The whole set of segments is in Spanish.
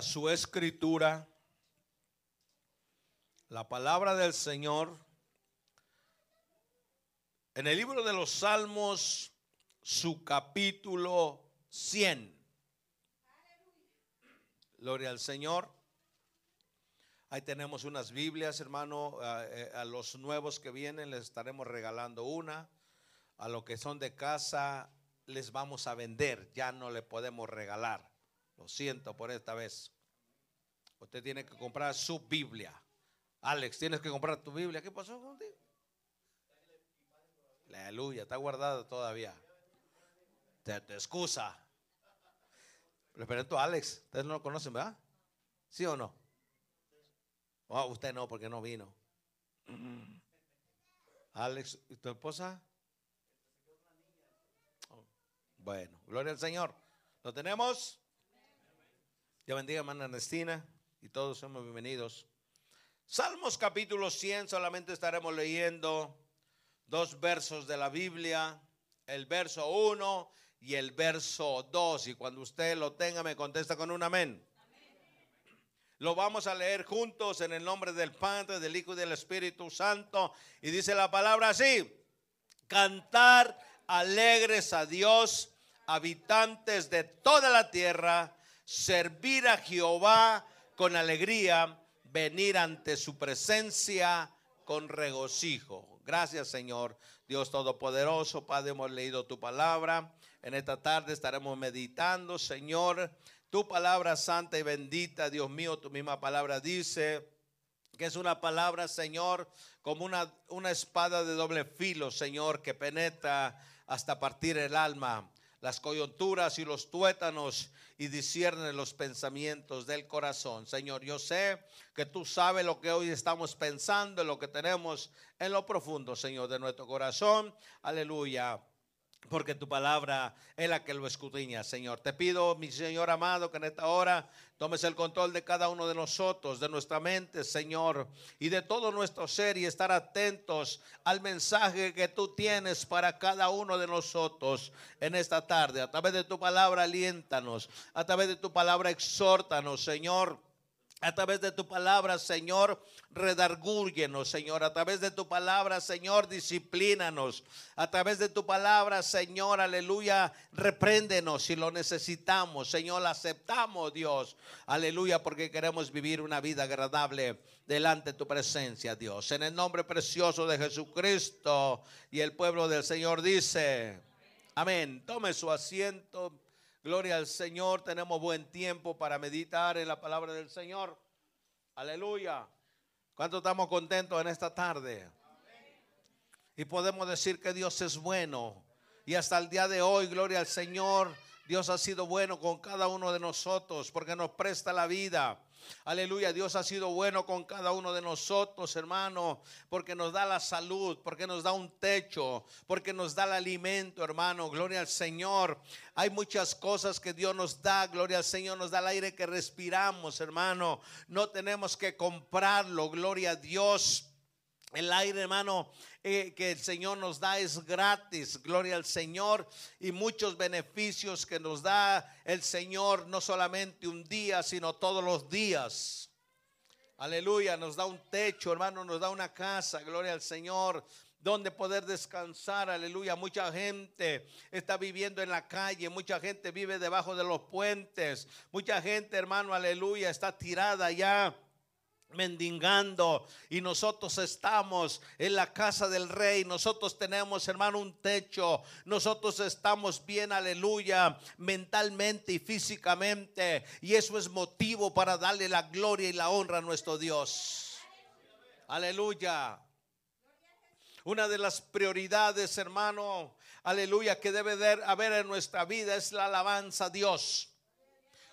su escritura, la palabra del Señor, en el libro de los Salmos, su capítulo 100. Gloria al Señor. Ahí tenemos unas Biblias, hermano. A, eh, a los nuevos que vienen les estaremos regalando una. A los que son de casa les vamos a vender. Ya no le podemos regalar. Lo siento por esta vez. Usted tiene que comprar su Biblia. Alex, tienes que comprar tu Biblia. ¿Qué pasó contigo? Aleluya, está guardada todavía. Te, te excusa. Pregunto a Alex. Ustedes no lo conocen, ¿verdad? ¿Sí o no? Oh, usted no, porque no vino. Alex, ¿y tu esposa? Oh, Bueno, gloria al Señor. ¿Lo tenemos? Dios bendiga, hermana Ernestina, y todos somos bienvenidos. Salmos capítulo 100, solamente estaremos leyendo dos versos de la Biblia, el verso 1 y el verso 2. Y cuando usted lo tenga, me contesta con un amén. Lo vamos a leer juntos en el nombre del Padre, del Hijo y del Espíritu Santo. Y dice la palabra así, cantar alegres a Dios, habitantes de toda la tierra, servir a Jehová con alegría, venir ante su presencia con regocijo. Gracias Señor, Dios Todopoderoso, Padre, hemos leído tu palabra. En esta tarde estaremos meditando, Señor, tu palabra santa y bendita, Dios mío, tu misma palabra dice que es una palabra, Señor, como una, una espada de doble filo, Señor, que penetra hasta partir el alma, las coyunturas y los tuétanos y discierne los pensamientos del corazón. Señor, yo sé que tú sabes lo que hoy estamos pensando, lo que tenemos en lo profundo, Señor, de nuestro corazón. Aleluya porque tu palabra es la que lo escudriña, Señor. Te pido, mi Señor amado, que en esta hora tomes el control de cada uno de nosotros, de nuestra mente, Señor, y de todo nuestro ser y estar atentos al mensaje que tú tienes para cada uno de nosotros en esta tarde. A través de tu palabra, aliéntanos. A través de tu palabra, exhórtanos, Señor. A través de tu palabra, Señor, redargúyenos, Señor. A través de tu palabra, Señor, disciplínanos. A través de tu palabra, Señor, aleluya, repréndenos si lo necesitamos. Señor, aceptamos, Dios. Aleluya, porque queremos vivir una vida agradable delante de tu presencia, Dios. En el nombre precioso de Jesucristo. Y el pueblo del Señor dice, amén. Tome su asiento. Gloria al Señor, tenemos buen tiempo para meditar en la palabra del Señor. Aleluya. ¿Cuánto estamos contentos en esta tarde? Y podemos decir que Dios es bueno. Y hasta el día de hoy, gloria al Señor, Dios ha sido bueno con cada uno de nosotros porque nos presta la vida. Aleluya, Dios ha sido bueno con cada uno de nosotros, hermano, porque nos da la salud, porque nos da un techo, porque nos da el alimento, hermano. Gloria al Señor. Hay muchas cosas que Dios nos da, gloria al Señor, nos da el aire que respiramos, hermano. No tenemos que comprarlo, gloria a Dios. El aire, hermano, eh, que el Señor nos da es gratis, gloria al Señor, y muchos beneficios que nos da el Señor, no solamente un día, sino todos los días. Aleluya, nos da un techo, hermano, nos da una casa, gloria al Señor, donde poder descansar, aleluya. Mucha gente está viviendo en la calle, mucha gente vive debajo de los puentes, mucha gente, hermano, aleluya, está tirada ya mendigando y nosotros estamos en la casa del rey, nosotros tenemos hermano un techo, nosotros estamos bien, aleluya, mentalmente y físicamente y eso es motivo para darle la gloria y la honra a nuestro Dios. Aleluya. Una de las prioridades, hermano, aleluya, que debe de haber en nuestra vida es la alabanza a Dios.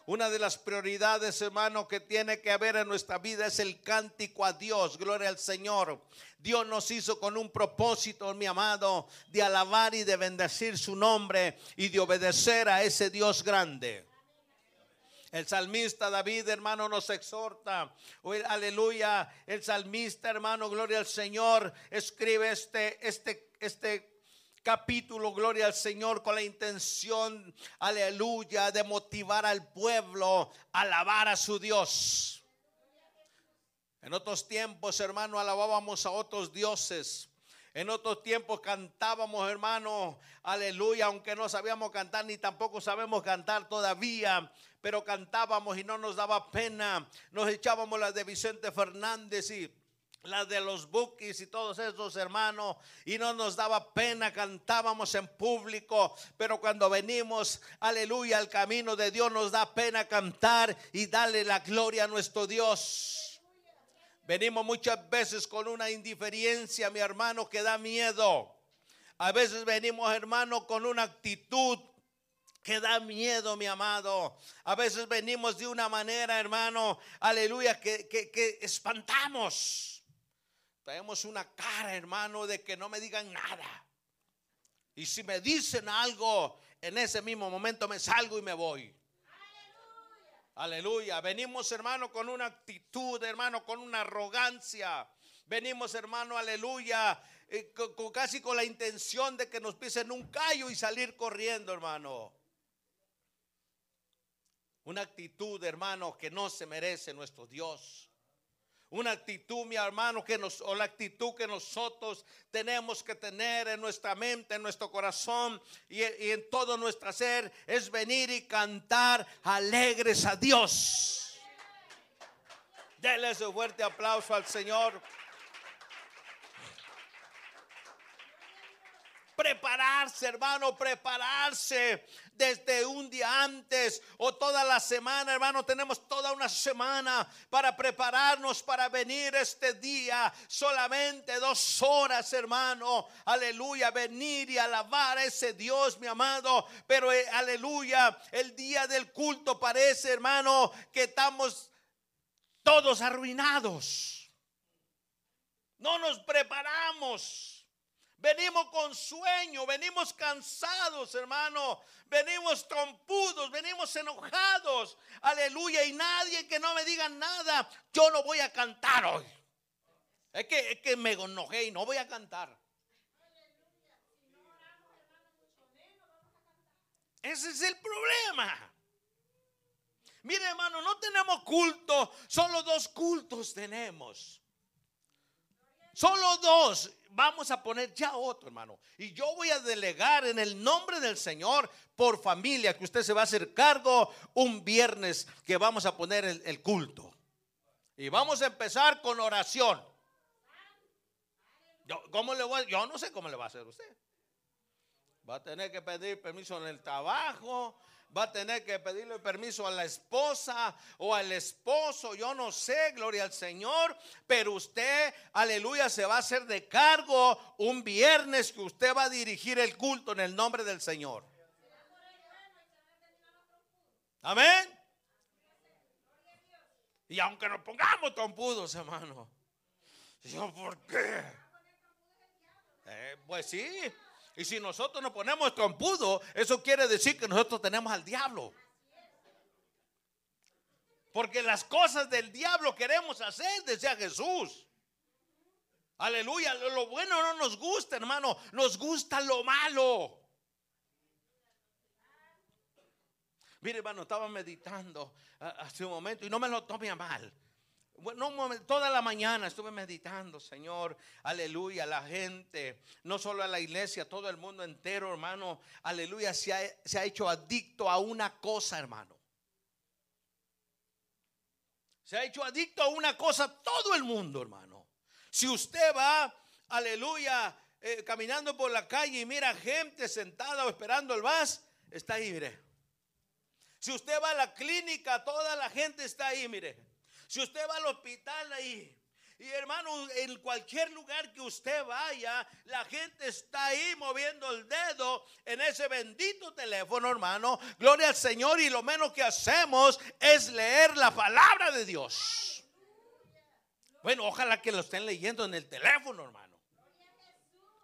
Una de las prioridades, hermano, que tiene que haber en nuestra vida es el cántico a Dios. Gloria al Señor. Dios nos hizo con un propósito, mi amado, de alabar y de bendecir su nombre y de obedecer a ese Dios grande. El salmista David, hermano, nos exhorta. Aleluya. El salmista, hermano, gloria al Señor, escribe este, este, este capítulo, gloria al Señor, con la intención, aleluya, de motivar al pueblo a alabar a su Dios. En otros tiempos, hermano, alabábamos a otros dioses. En otros tiempos cantábamos, hermano, aleluya, aunque no sabíamos cantar ni tampoco sabemos cantar todavía, pero cantábamos y no nos daba pena. Nos echábamos las de Vicente Fernández y las de los bookies y todos esos hermanos, y no nos daba pena, cantábamos en público, pero cuando venimos, aleluya, al camino de Dios nos da pena cantar y darle la gloria a nuestro Dios. Venimos muchas veces con una indiferencia, mi hermano, que da miedo. A veces venimos, hermano, con una actitud que da miedo, mi amado. A veces venimos de una manera, hermano, aleluya, que, que espantamos. Traemos una cara, hermano, de que no me digan nada. Y si me dicen algo, en ese mismo momento me salgo y me voy. Aleluya. Venimos, hermano, con una actitud, hermano, con una arrogancia. Venimos, hermano, aleluya, eh, casi con la intención de que nos pisen un callo y salir corriendo, hermano. Una actitud, hermano, que no se merece nuestro Dios una actitud, mi hermano, que nos, o la actitud que nosotros tenemos que tener en nuestra mente, en nuestro corazón y, en todo nuestro ser, es venir y cantar alegres a Dios. Dele ese fuerte aplauso al Señor. Prepararse, hermano, prepararse desde un día antes o toda la semana, hermano. Tenemos toda una semana para prepararnos para venir este día. Solamente dos horas, hermano. Aleluya, venir y alabar a ese Dios, mi amado. Pero eh, aleluya, el día del culto parece, hermano, que estamos todos arruinados. No nos preparamos. Venimos con sueño, venimos cansados, hermano. Venimos trompudos, venimos enojados. Aleluya. Y nadie que no me diga nada, yo no voy a cantar hoy. Es que, es que me enojé y no voy a cantar. Ese es el problema. Mire, hermano, no tenemos culto, solo dos cultos tenemos. Solo dos vamos a poner ya otro, hermano. Y yo voy a delegar en el nombre del Señor por familia que usted se va a hacer cargo un viernes que vamos a poner el, culto. Y vamos a empezar con oración. Yo, ¿cómo le voy? yo no sé cómo le va a hacer usted. Va a tener que pedir permiso en el trabajo, va a tener que pedirle permiso a la esposa o al esposo, yo no sé, gloria al Señor, pero usted, aleluya, se va a hacer de cargo un viernes que usted va a dirigir el culto en el nombre del Señor. Amén. Y aunque nos pongamos trompudos, hermano, yo, ¿por qué? Eh, pues sí, y si nosotros nos ponemos trompudo, eso quiere decir que nosotros tenemos al diablo. Porque las cosas del diablo queremos hacer, decía Jesús. Aleluya, lo bueno no nos gusta, hermano, nos gusta lo malo. Mire, hermano, estaba meditando hace un momento y no me lo tome a mal. Bueno, toda la mañana estuve meditando, Señor, aleluya, la gente, no solo a la iglesia, todo el mundo entero, hermano, aleluya, se ha, se ha hecho adicto a una cosa, hermano. Se ha hecho adicto a una cosa todo el mundo, hermano. Si usted va, aleluya, eh, caminando por la calle y mira gente sentada o esperando el bus, está ahí, mire. Si usted va a la clínica, toda la gente está ahí, mire. Si usted va al hospital ahí, y hermano, en cualquier lugar que usted vaya, la gente está ahí moviendo el dedo en ese bendito teléfono, hermano. Gloria al Señor y lo menos que hacemos es leer la palabra de Dios. Bueno, ojalá que lo estén leyendo en el teléfono, hermano.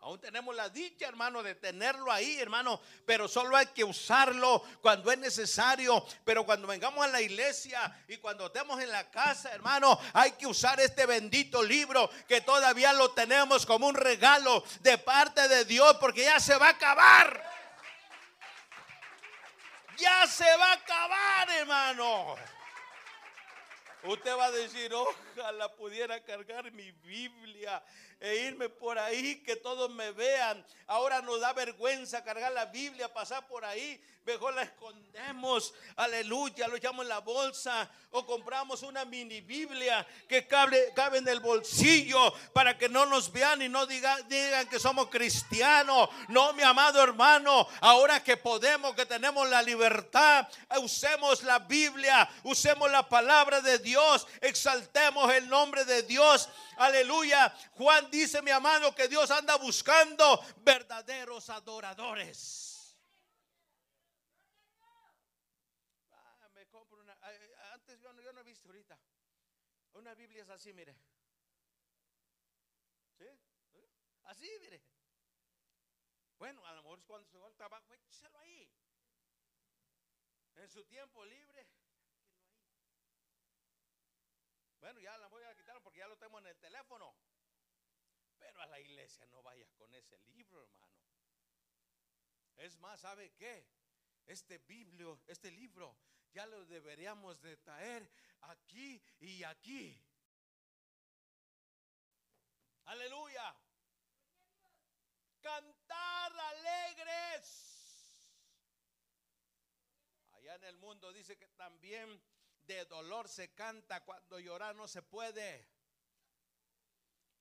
Aún tenemos la dicha, hermano, de tenerlo ahí, hermano, pero solo hay que usarlo cuando es necesario. Pero cuando vengamos a la iglesia y cuando estemos en la casa, hermano, hay que usar este bendito libro que todavía lo tenemos como un regalo de parte de Dios, porque ya se va a acabar. Ya se va a acabar, hermano. Usted va a decir, ojalá pudiera cargar mi Biblia e irme por ahí, que todos me vean. Ahora nos da vergüenza cargar la Biblia, pasar por ahí. Mejor la escondemos, aleluya, lo echamos en la bolsa o compramos una mini Biblia que cabe, cabe en el bolsillo para que no nos vean y no digan, digan que somos cristianos. No, mi amado hermano, ahora que podemos, que tenemos la libertad, usemos la Biblia, usemos la palabra de Dios, exaltemos el nombre de Dios. Aleluya. Juan dice, mi amado, que Dios anda buscando verdaderos adoradores. Ah, me compro una. Antes yo no, he visto ahorita. Una Biblia es así, mire. ¿Sí? Así, mire. Bueno, a lo mejor cuando se va al trabajo, ahí. En su tiempo libre, bueno, ya la voy a quitar porque ya lo tengo en el teléfono. Pero a la iglesia no vayas con ese libro, hermano. Es más, ¿sabe qué? Este biblio, este libro, ya lo deberíamos de traer aquí y aquí. Aleluya. Cantar alegres. Allá en el mundo dice que también de dolor se canta cuando llorar no se puede.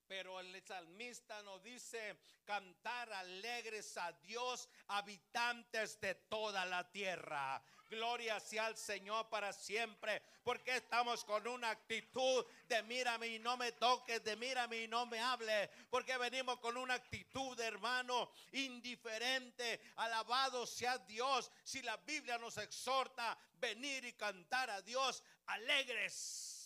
Pero el salmista nos dice, cantar alegres a Dios, habitantes de toda la tierra. Gloria sea al Señor para siempre, porque estamos con una actitud de mírame y no me toques, de mírame y no me hable, porque venimos con una actitud, hermano, indiferente. Alabado sea Dios. Si la Biblia nos exhorta venir y cantar a Dios alegres.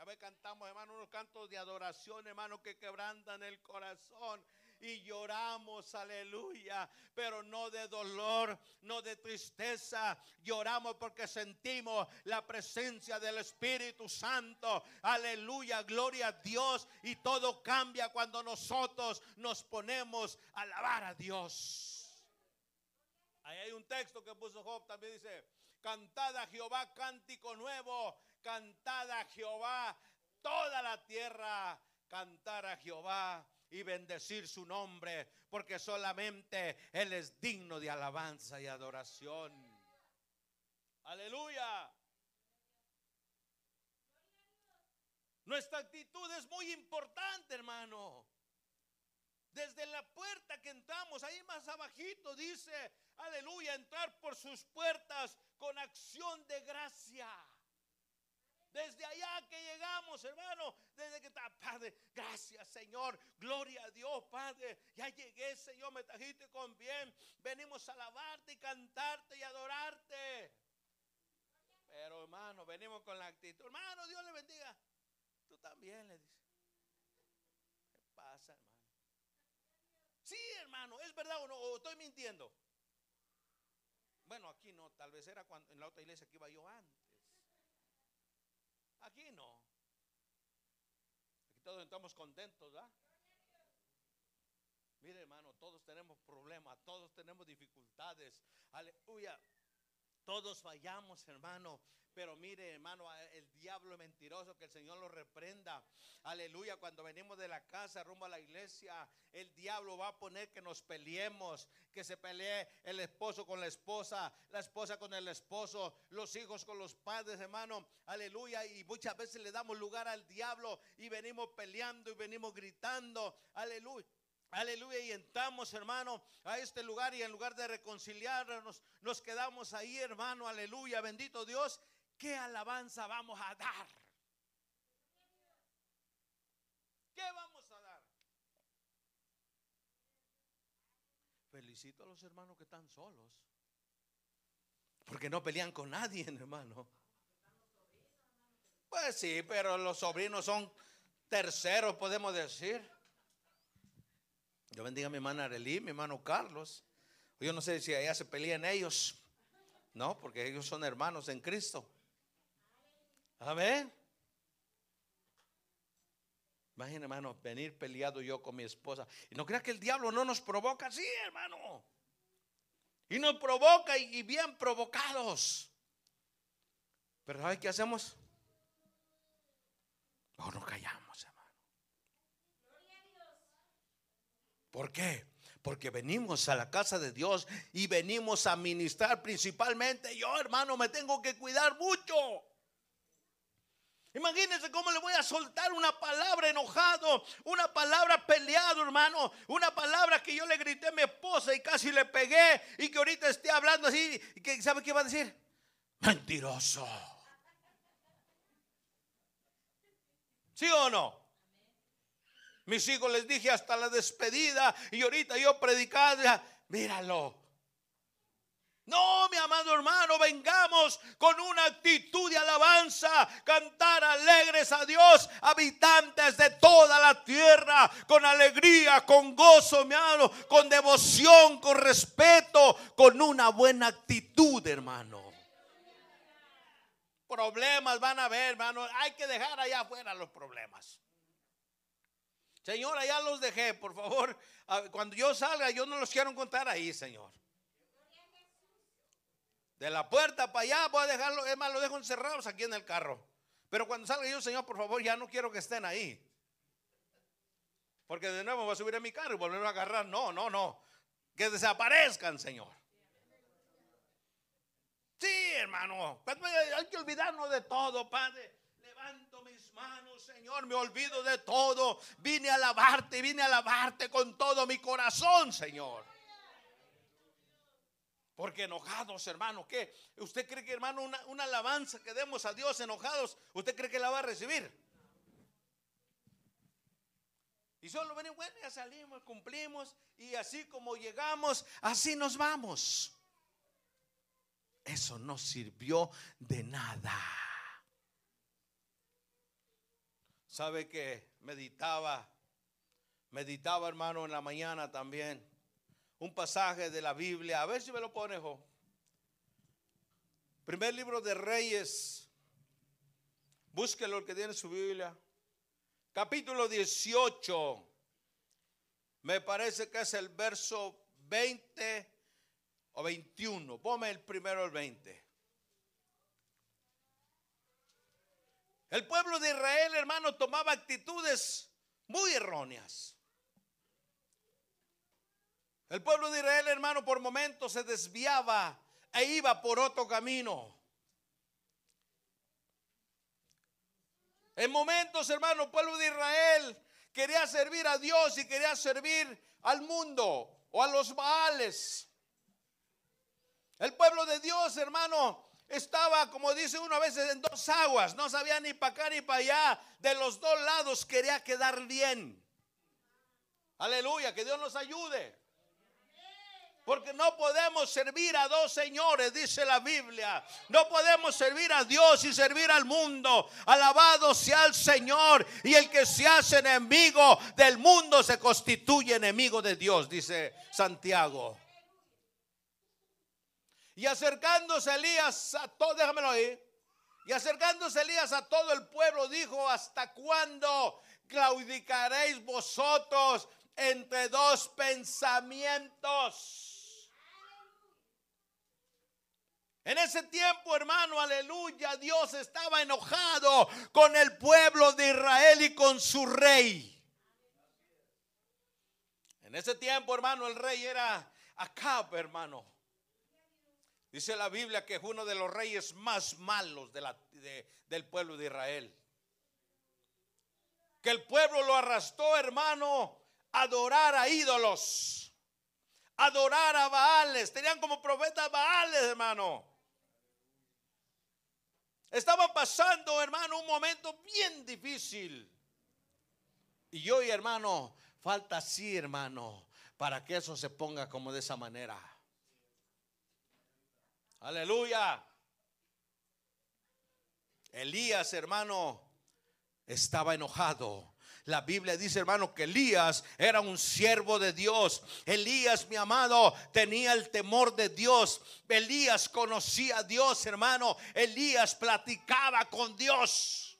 A veces cantamos, hermano, unos cantos de adoración, hermano, que quebrantan el corazón y lloramos, aleluya, pero no de dolor, no de tristeza. Lloramos porque sentimos la presencia del Espíritu Santo. Aleluya, gloria a Dios. Y todo cambia cuando nosotros nos ponemos a alabar a Dios. Ahí hay un texto que puso Job, también dice, cantada a Jehová cántico nuevo, cantada a Jehová toda la tierra, cantar a Jehová y bendecir su nombre, porque solamente Él es digno de alabanza y adoración. Aleluya. Nuestra actitud es muy importante, hermano. Desde la puerta que entramos, ahí más abajito dice, aleluya, entrar por sus puertas con acción de gracia. Desde allá que llegamos, hermano, desde que está, Padre, gracias Señor, gloria a Dios, Padre, ya llegué, Señor, me trajiste con bien, venimos a alabarte y cantarte y adorarte. Pero hermano, venimos con la actitud, hermano, Dios le bendiga. Tú también le dices. ¿Qué pasa, hermano? Sí, hermano, es verdad o no, o estoy mintiendo. Bueno, aquí no, tal vez era cuando en la otra iglesia que iba yo antes. Aquí no. Aquí todos estamos contentos, ¿verdad? Mire, hermano, todos tenemos problemas, todos tenemos dificultades. Aleluya. Todos fallamos, hermano. Pero mire, hermano, el diablo es mentiroso, que el Señor lo reprenda. Aleluya, cuando venimos de la casa rumbo a la iglesia, el diablo va a poner que nos peleemos, que se pelee el esposo con la esposa, la esposa con el esposo, los hijos con los padres, hermano. Aleluya, y muchas veces le damos lugar al diablo y venimos peleando y venimos gritando. Aleluya. Aleluya, y entramos, hermano, a este lugar y en lugar de reconciliarnos, nos quedamos ahí, hermano, aleluya, bendito Dios, ¿qué alabanza vamos a dar? ¿Qué vamos a dar? Felicito a los hermanos que están solos, porque no pelean con nadie, hermano. Pues sí, pero los sobrinos son terceros, podemos decir. Yo bendiga a mi hermana Arely, mi hermano Carlos. Yo no sé si allá se pelean ellos. No, porque ellos son hermanos en Cristo. Amén. Imagina, hermano, venir peleado yo con mi esposa. Y no crea que el diablo no nos provoca así, hermano. Y nos provoca y, bien provocados. Pero ¿sabe qué hacemos? No nos callamos, hermano. ¿Por qué? Porque venimos a la casa de Dios y venimos a ministrar principalmente. Yo, hermano, me tengo que cuidar mucho. Imagínense cómo le voy a soltar una palabra enojado, una palabra peleado, hermano, una palabra que yo le grité a mi esposa y casi le pegué y que ahorita esté hablando así que sabe qué va a decir? Mentiroso. ¿Sí o no? Mis hijos les dije hasta la despedida y ahorita yo predicaba, míralo, no, mi amado hermano, vengamos con una actitud de alabanza, cantar alegres a Dios, habitantes de toda la tierra, con alegría, con gozo, mi hermano, con devoción, con respeto, con una buena actitud, hermano. Problemas van a haber, hermano. Hay que dejar allá afuera los problemas. Señor, allá los dejé, por favor. Cuando yo salga, yo no los quiero contar ahí, Señor. De la puerta para allá voy a dejarlo, es más, lo dejo encerrados aquí en el carro. Pero cuando salga yo, Señor, por favor, ya no quiero que estén ahí. Porque de nuevo voy a subir a mi carro y volver a agarrar. No, no, no. Que desaparezcan, Señor. Sí, hermano. Hay que olvidarnos de todo, Padre. Levanto mis manos, Señor. Me olvido de todo. Vine a alabarte, vine a alabarte con todo mi corazón, Señor. Porque enojados, hermano, ¿qué? ¿Usted cree que, hermano, una, alabanza que demos a Dios enojados, usted cree que la va a recibir? Y solo venimos, bueno, ya salimos, cumplimos, y así como llegamos, así nos vamos. Eso no sirvió de nada. ¿Sabe que meditaba? Meditaba, hermano, en la mañana también un pasaje de la Biblia. A ver si me lo pone, Primer libro de Reyes. Búsquelo el que tiene su Biblia. Capítulo 18. Me parece que es el verso 20 o 21. Ponme el primero el 20. El pueblo de Israel, hermano, tomaba actitudes muy erróneas. El pueblo de Israel, hermano, por momentos se desviaba e iba por otro camino. En momentos, hermano, el pueblo de Israel quería servir a Dios y quería servir al mundo o a los Baales. El pueblo de Dios, hermano, estaba, como dice uno a veces, en dos aguas. No sabía ni para acá ni para allá. De los dos lados quería quedar bien. Aleluya, que Dios nos ayude. Porque no podemos servir a dos señores, dice la Biblia. No podemos servir a Dios y servir al mundo. Alabado sea el Señor. Y el que se hace enemigo del mundo se constituye enemigo de Dios, dice Santiago. Y acercándose Elías a todo, déjamelo ahí. Y acercándose Elías a todo el pueblo, dijo: ¿Hasta cuándo claudicaréis vosotros entre dos pensamientos? En ese tiempo, hermano, aleluya, Dios estaba enojado con el pueblo de Israel y con su rey. En ese tiempo, hermano, el rey era Acab, hermano. Dice la Biblia que es uno de los reyes más malos del pueblo de Israel. Que el pueblo lo arrastró, hermano, a adorar a ídolos, adorar a Baales. Tenían como profetas Baales, hermano. Estaba pasando, hermano, un momento bien difícil. Y hoy, hermano, falta así, hermano, para que eso se ponga como de esa manera. Aleluya. Elías, hermano, estaba enojado. La Biblia dice, hermano, que Elías era un siervo de Dios. Elías, mi amado, tenía el temor de Dios. Elías conocía a Dios, hermano. Elías platicaba con Dios.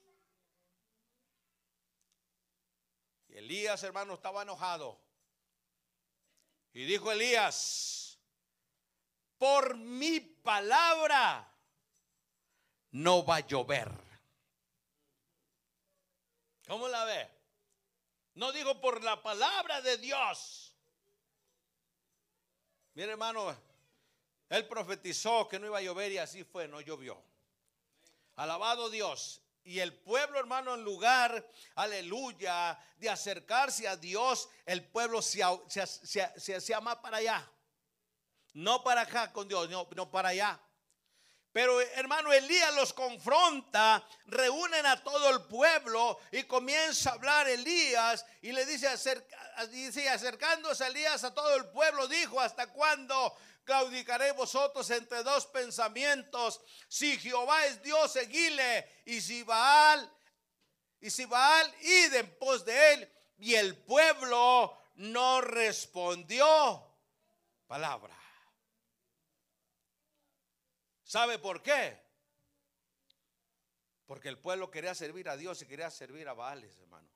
Y Elías, hermano, estaba enojado. Y dijo Elías, por mi palabra no va a llover. ¿Cómo la ve? No digo por la palabra de Dios. Mire hermano, él profetizó que no iba a llover y así fue, no llovió. Alabado Dios. Y el pueblo, hermano, en lugar, aleluya, de acercarse a Dios, el pueblo se, se, se, ama para allá. No para acá con Dios, no, no para allá. Pero hermano Elías los confronta, reúnen a todo el pueblo y comienza a hablar Elías y le dice, acercándose Elías a todo el pueblo, dijo, ¿hasta cuándo claudicaré vosotros entre dos pensamientos? Si Jehová es Dios, seguile, y si Baal, y si Baal, id en pos de él. Y el pueblo no respondió palabra. ¿Sabe por qué? Porque el pueblo quería servir a Dios y quería servir a Baales, hermano.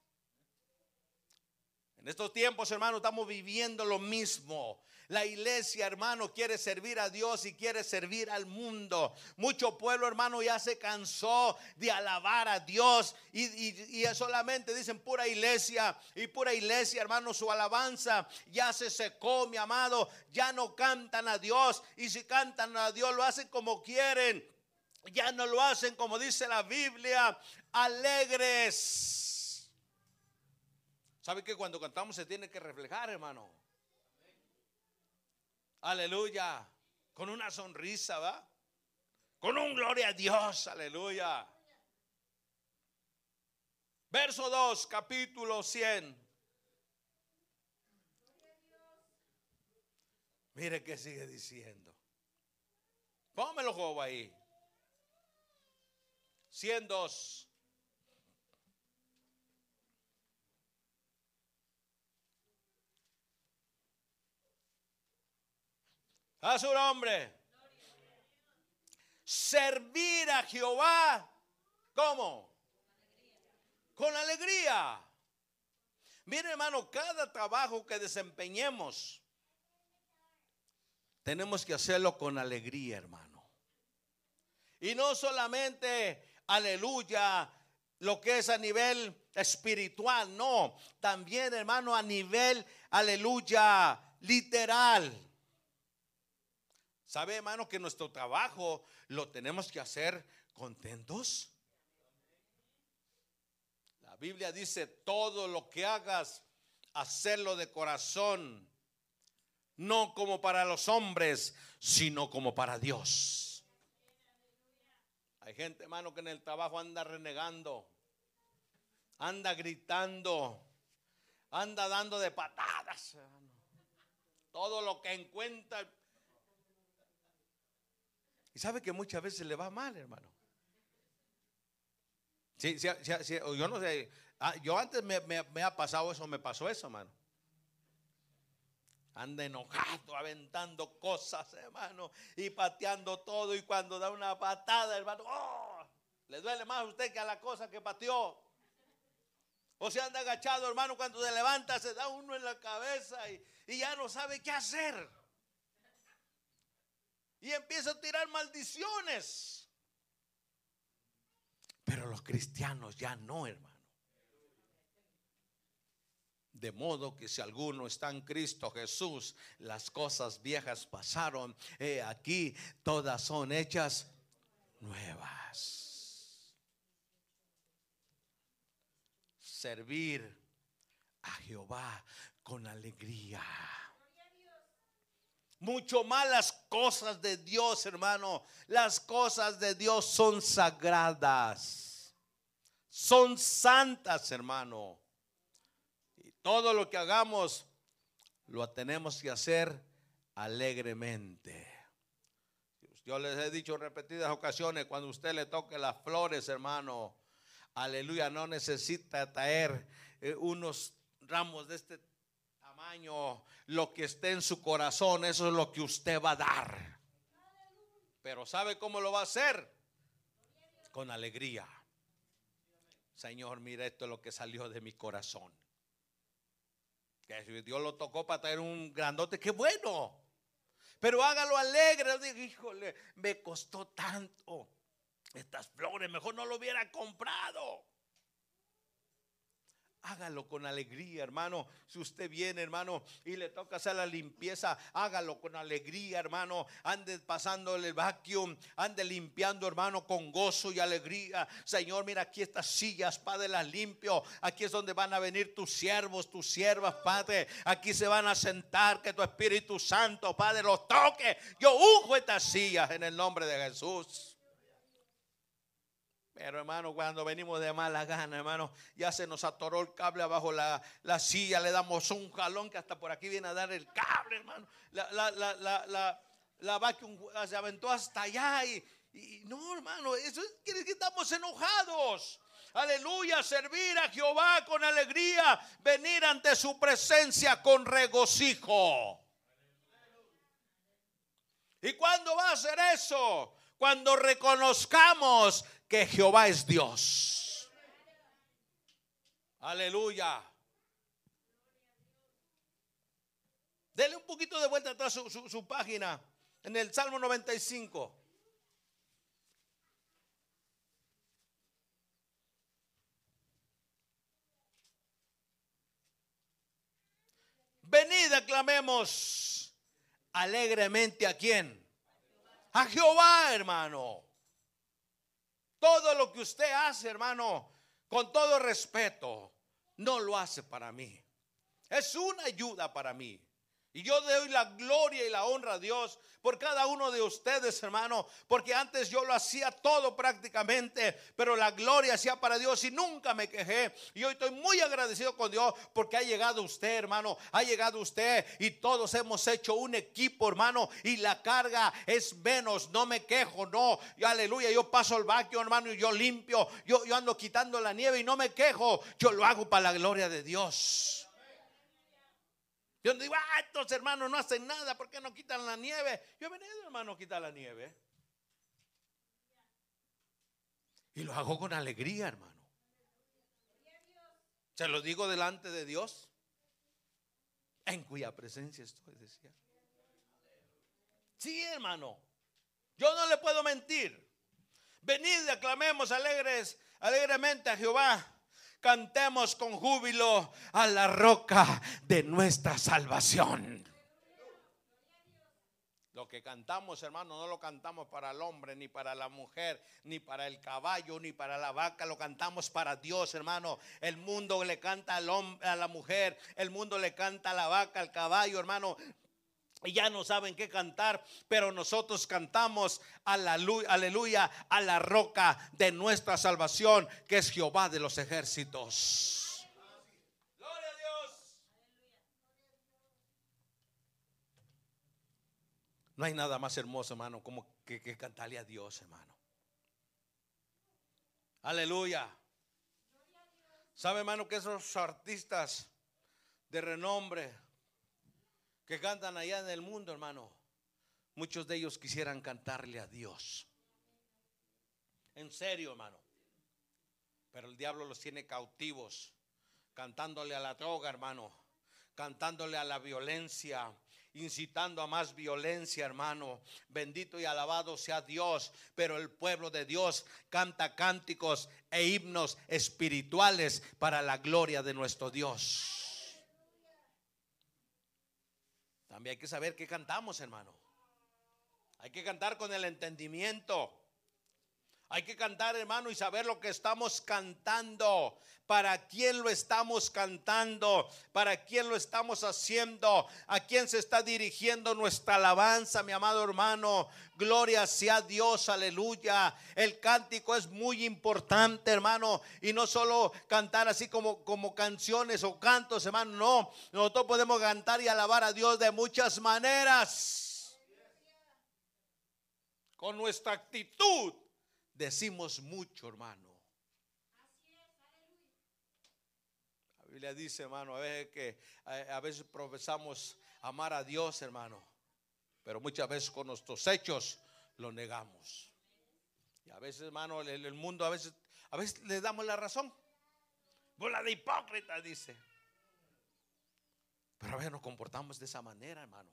En estos tiempos, hermano, estamos viviendo lo mismo. La iglesia, hermano, quiere servir a Dios y quiere servir al mundo. Mucho pueblo, hermano, ya se cansó de alabar a Dios y, solamente dicen pura iglesia y pura iglesia, hermano, su alabanza ya se secó, mi amado. Ya no cantan a Dios y si cantan a Dios lo hacen como quieren. Ya no lo hacen como dice la Biblia, alegres. ¿Sabe que cuando cantamos se tiene que reflejar, hermano? Aleluya. Con una sonrisa, ¿va? Con un gloria a Dios, aleluya. Verso 2, capítulo 100. Mire qué sigue diciendo. Pónmelo, juego ahí. 102. A su nombre. Servir a Jehová. ¿Cómo? Con alegría. Mire hermano, cada trabajo que desempeñemos, tenemos que hacerlo con alegría, hermano. Y no solamente, aleluya, lo que es a nivel espiritual, no, también hermano a nivel, aleluya, literal. ¿Sabe, hermano, que nuestro trabajo lo tenemos que hacer contentos? La Biblia dice, todo lo que hagas, hacerlo de corazón, no como para los hombres, sino como para Dios. Hay gente, hermano, que en el trabajo anda renegando, anda gritando, anda dando de patadas. Todo lo que encuentra y sabe que muchas veces le va mal, hermano. Sí, sí, sí, yo no sé. Ah, yo antes me, me, ha pasado eso, me pasó eso, hermano. Anda enojado, aventando cosas, hermano, y pateando todo. Y cuando da una patada, hermano, ¡oh! le duele más a usted que a la cosa que pateó. O se anda agachado, hermano, cuando se levanta, se da uno en la cabeza y, y ya no sabe qué hacer y empieza a tirar maldiciones. Pero los cristianos ya no, hermano. De modo que si alguno está en Cristo Jesús, las cosas viejas pasaron. aquí todas son hechas nuevas. Servir a Jehová con alegría mucho más las cosas de Dios, hermano. Las cosas de Dios son sagradas. Son santas, hermano. Y todo lo que hagamos lo tenemos que hacer alegremente. Yo les he dicho repetidas ocasiones, cuando usted le toque las flores, hermano, aleluya, no necesita traer eh, unos ramos de este lo que esté en su corazón, eso es lo que usted va a dar. Pero ¿sabe cómo lo va a hacer? Con alegría. Señor, mira esto es lo que salió de mi corazón. Que Dios lo tocó para traer un grandote, qué bueno. Pero hágalo alegre. Híjole, me costó tanto estas flores, mejor no lo hubiera comprado. Hágalo con alegría, hermano. Si usted viene, hermano, y le toca hacer la limpieza, hágalo con alegría, hermano. Ande pasando el vacuum, ande limpiando, hermano, con gozo y alegría. Señor, mira aquí estas sillas, Padre, las limpio. Aquí es donde van a venir tus siervos, tus siervas, Padre. Aquí se van a sentar, que tu Espíritu Santo, Padre, los toque. Yo unjo estas sillas en el nombre de Jesús. Pero hermano, cuando venimos de mala gana, hermano, ya se nos atoró el cable abajo la, la silla, le damos un jalón que hasta por aquí viene a dar el cable, hermano. La, la, la, la, la, vacuum se aventó hasta allá y, no, hermano, eso quiere decir que estamos enojados. Aleluya, servir a Jehová con alegría, venir ante su presencia con regocijo. ¿Y cuándo va a ser eso? Cuando reconozcamos que Jehová es Dios. Aleluya. Dele un poquito de vuelta atrás su, página en el Salmo 95. Venid, aclamemos alegremente a quién? A Jehová, hermano. Todo lo que usted hace, hermano, con todo respeto, no lo hace para mí. Es una ayuda para mí. Y yo doy la gloria y la honra a Dios por cada uno de ustedes, hermano, porque antes yo lo hacía todo prácticamente, pero la gloria hacía para Dios y nunca me quejé. Y hoy estoy muy agradecido con Dios porque ha llegado usted, hermano, ha llegado usted y todos hemos hecho un equipo, hermano, y la carga es menos, no me quejo, no, y aleluya, yo paso el vacío, hermano, y yo limpio, yo, yo ando quitando la nieve y no me quejo, yo lo hago para la gloria de Dios. Yo digo, ah, estos hermanos no hacen nada, ¿por qué no quitan la nieve? Yo he venido, hermano, a quitar la nieve. Y lo hago con alegría, hermano. Se lo digo delante de Dios, en cuya presencia estoy, decía. Sí, hermano. Yo no le puedo mentir. Venid aclamemos alegres, alegremente a Jehová cantemos con júbilo a la roca de nuestra salvación. Lo que cantamos, hermano, no lo cantamos para el hombre, ni para la mujer, ni para el caballo, ni para la vaca, lo cantamos para Dios, hermano. El mundo le canta al hombre, a la mujer, el mundo le canta a la vaca, al caballo, hermano ya no saben qué cantar, pero nosotros cantamos aleluya, a la roca de nuestra salvación, que es Jehová de los ejércitos. Gloria a Dios. No hay nada más hermoso, hermano, como que, que cantarle a Dios, hermano. Aleluya. ¿Sabe, hermano, que esos artistas de renombre, que cantan allá en el mundo, hermano, muchos de ellos quisieran cantarle a Dios. En serio, hermano. Pero el diablo los tiene cautivos, cantándole a la droga, hermano, cantándole a la violencia, incitando a más violencia, hermano. Bendito y alabado sea Dios. Pero el pueblo de Dios canta cánticos e himnos espirituales para la gloria de nuestro Dios. También hay que saber qué cantamos, hermano. Hay que cantar con el entendimiento. Hay que cantar, hermano, y saber lo que estamos cantando. Para quién lo estamos cantando. Para quién lo estamos haciendo. A quién se está dirigiendo nuestra alabanza, mi amado hermano. Gloria sea Dios, aleluya. El cántico es muy importante, hermano. Y no solo cantar así como, como canciones o cantos, hermano. No, nosotros podemos cantar y alabar a Dios de muchas maneras. Con nuestra actitud decimos mucho, hermano. La Biblia dice, hermano, a veces que a, veces profesamos amar a Dios, hermano, pero muchas veces con nuestros hechos lo negamos. Y a veces, hermano, el, el mundo a veces, a veces le damos la razón. Bola de hipócrita, dice. Pero a veces nos comportamos de esa manera, hermano.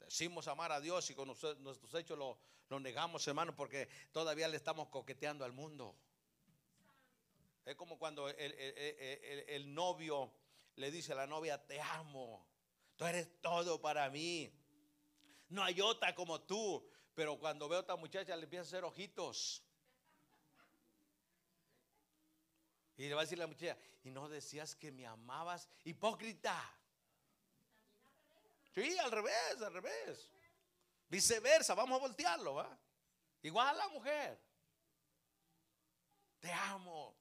Decimos amar a Dios y con nuestros hechos lo, lo negamos, hermano, porque todavía le estamos coqueteando al mundo. Es como cuando el, novio le dice a la novia, te amo, tú eres todo para mí. No hay otra como tú. Pero cuando veo a otra muchacha le empieza a hacer ojitos. Y le va a decir la muchacha, y no decías que me amabas, hipócrita. Sí, al revés, al revés. Viceversa, vamos a voltearlo, ¿va? Igual a la mujer. Te amo.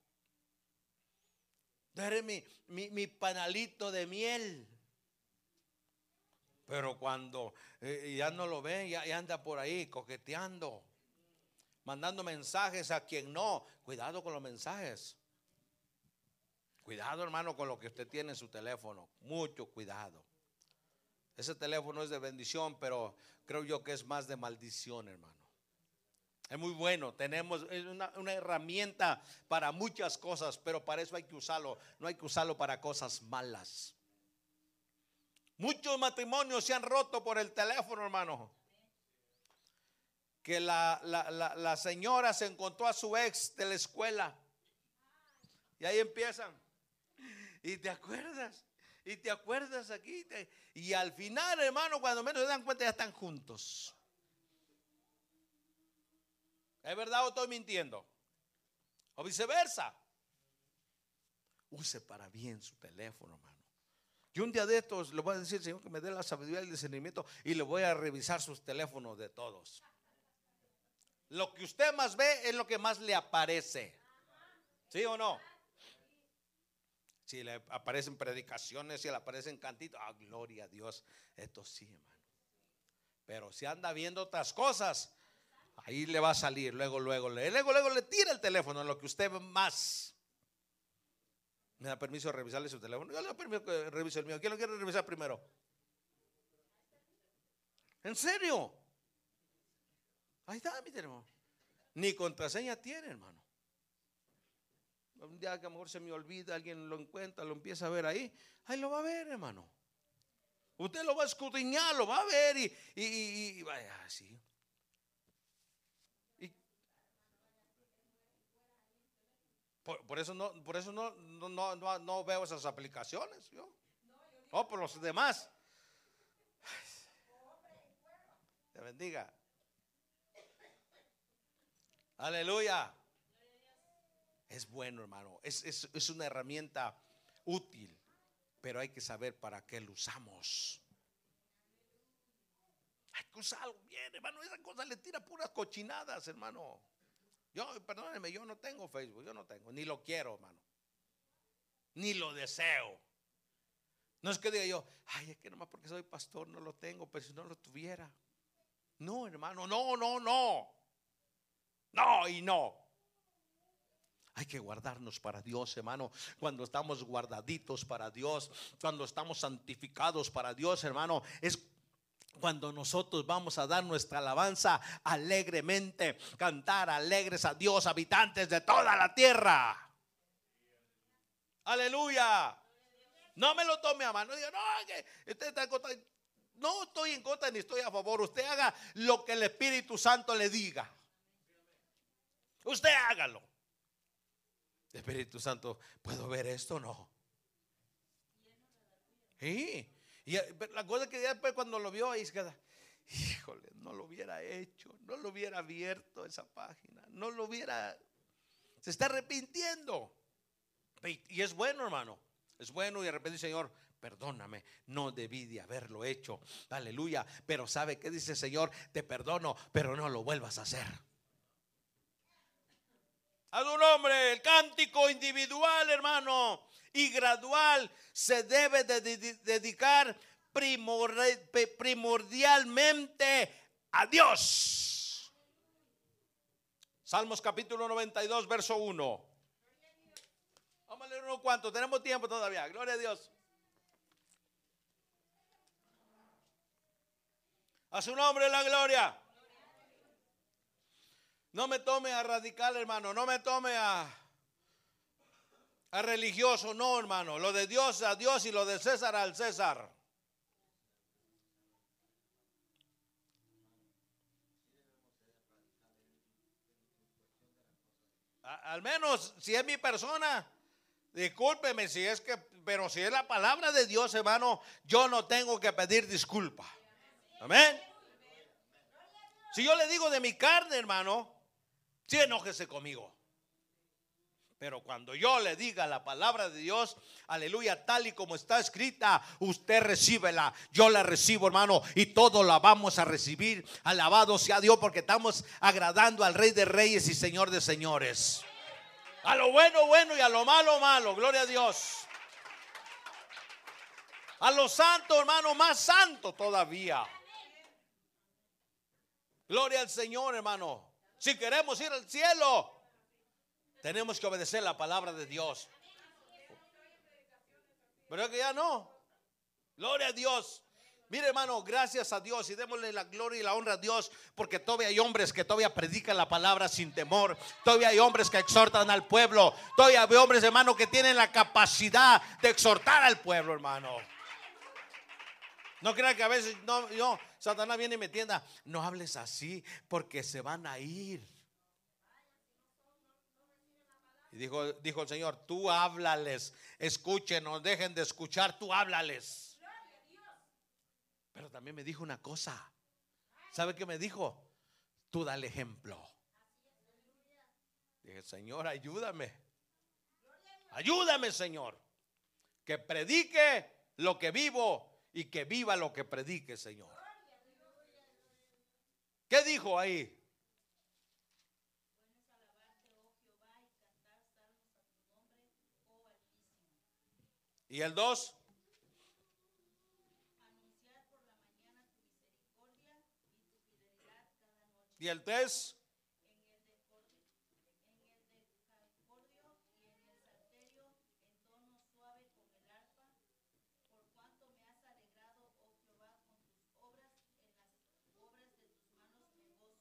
Tú eres mi, panalito de miel. Pero cuando eh, ya no lo ven, ya, anda por ahí coqueteando, mandando mensajes a quien no. Cuidado con los mensajes. Cuidado, hermano, con lo que usted tiene en su teléfono. Mucho cuidado. Ese teléfono es de bendición, pero creo yo que es más de maldición, hermano. Es muy bueno, tenemos una, herramienta para muchas cosas, pero para eso hay que usarlo, no hay que usarlo para cosas malas. Muchos matrimonios se han roto por el teléfono, hermano. Que la, la señora se encontró a su ex de la escuela. Y ahí empiezan. ¿Y te acuerdas? ¿Y te acuerdas aquí? Y al final, hermano, cuando menos se dan cuenta, ya están juntos. ¿Es verdad o estoy mintiendo? O viceversa. Use para bien su teléfono, hermano. Y un día de estos le voy a decir, Señor, que me dé la sabiduría y el discernimiento y le voy a revisar sus teléfonos de todos. Lo que usted más ve es lo que más le aparece. ¿Sí o no? Si le aparecen predicaciones, si le aparecen cantitos, ah, gloria a Dios. Esto sí, hermano. Pero si anda viendo otras cosas, Ahí le va a salir, luego, luego, luego, luego le tira el teléfono, lo que usted más. ¿Me da permiso de revisarle su teléfono? Yo le doy permiso que revise el mío. ¿Quién lo quiere revisar primero? ¿En serio? Ahí está mi teléfono. Ni contraseña tiene, hermano. Un día que a lo mejor se me olvida, alguien lo encuentra, lo empieza a ver ahí. Ahí lo va a ver, hermano. Usted lo va a escudriñar, lo va a ver y, y, y vaya así. Por, eso no, por eso no, no, no, veo esas aplicaciones. Yo. No, por los demás. Te bendiga. Aleluya. Es bueno, hermano. Es, es, una herramienta útil, pero hay que saber para qué lo usamos. Hay que usarlo bien, hermano. Esa cosa le tira puras cochinadas, hermano. Yo, perdónenme, yo no tengo Facebook, yo no tengo, ni lo quiero, hermano. Ni lo deseo. No es que diga yo, ay, es que nomás porque soy pastor no lo tengo, pero si no lo tuviera. No, hermano, no, no, no. No y no. Hay que guardarnos para Dios, hermano. Cuando estamos guardaditos para Dios, cuando estamos santificados para Dios, hermano, es cuando nosotros vamos a dar nuestra alabanza alegremente, cantar alegres a Dios, habitantes de toda la tierra. Aleluya. No me lo tome a mano. no, no estoy en contra ni estoy a favor. Usted haga lo que el Espíritu Santo le diga. Usted hágalo. Espíritu Santo, ¿puedo ver esto o no? Sí. Y la cosa es que después cuando lo vio ahí se queda, híjole, no lo hubiera hecho, no lo hubiera abierto esa página, no lo hubiera, se está arrepintiendo. Y es bueno, hermano, es bueno y de repente, Señor, perdóname, no debí de haberlo hecho, aleluya, pero ¿sabe qué dice Señor? Te perdono, pero no lo vuelvas a hacer. A tu nombre, el cántico individual, hermano, y gradual se debe de dedicar primordialmente a Dios. Salmos capítulo 92, verso 1. Vamos a leer unos cuantos, tenemos tiempo todavía. Gloria a Dios. A su nombre la gloria. No me tome a radical, hermano. No me tome a, a religioso. No, hermano. Lo de Dios a Dios y lo de César al César. al menos si es mi persona, discúlpeme si es que, pero si es la palabra de Dios, hermano, yo no tengo que pedir disculpa. Amén. Si yo le digo de mi carne, hermano, sí enójese conmigo. Pero cuando yo le diga la palabra de Dios, aleluya, tal y como está escrita, usted recíbela. Yo la recibo, hermano, y todo la vamos a recibir. Alabado sea Dios, porque estamos agradando al Rey de Reyes y Señor de Señores. A lo bueno, bueno y a lo malo, malo. Gloria a Dios. A lo santo, hermano, más santo todavía. Gloria al Señor, hermano. Si queremos ir al cielo, tenemos que obedecer la palabra de Dios. Pero que ya no. Gloria a Dios. Mire, hermano, gracias a Dios y démosle la gloria y la honra a Dios, porque todavía hay hombres que todavía predican la palabra sin temor. Todavía hay hombres que exhortan al pueblo. Todavía hay hombres, hermano, que tienen la capacidad de exhortar al pueblo, hermano. No crea que a veces no, Satanás viene y me tienda. No hables así porque se van a ir. Y dijo, dijo el Señor, tú háblales, escúchenos, dejen de escuchar, tú háblales. Pero también me dijo una cosa. ¿Sabe qué me dijo? Tú dale ejemplo. Dije, Señor, ayúdame. Ayúdame, Señor. Que predique lo que vivo y que viva lo que predique, Señor. ¿Qué dijo ahí? ¿Y el 2? ¿Y el 3?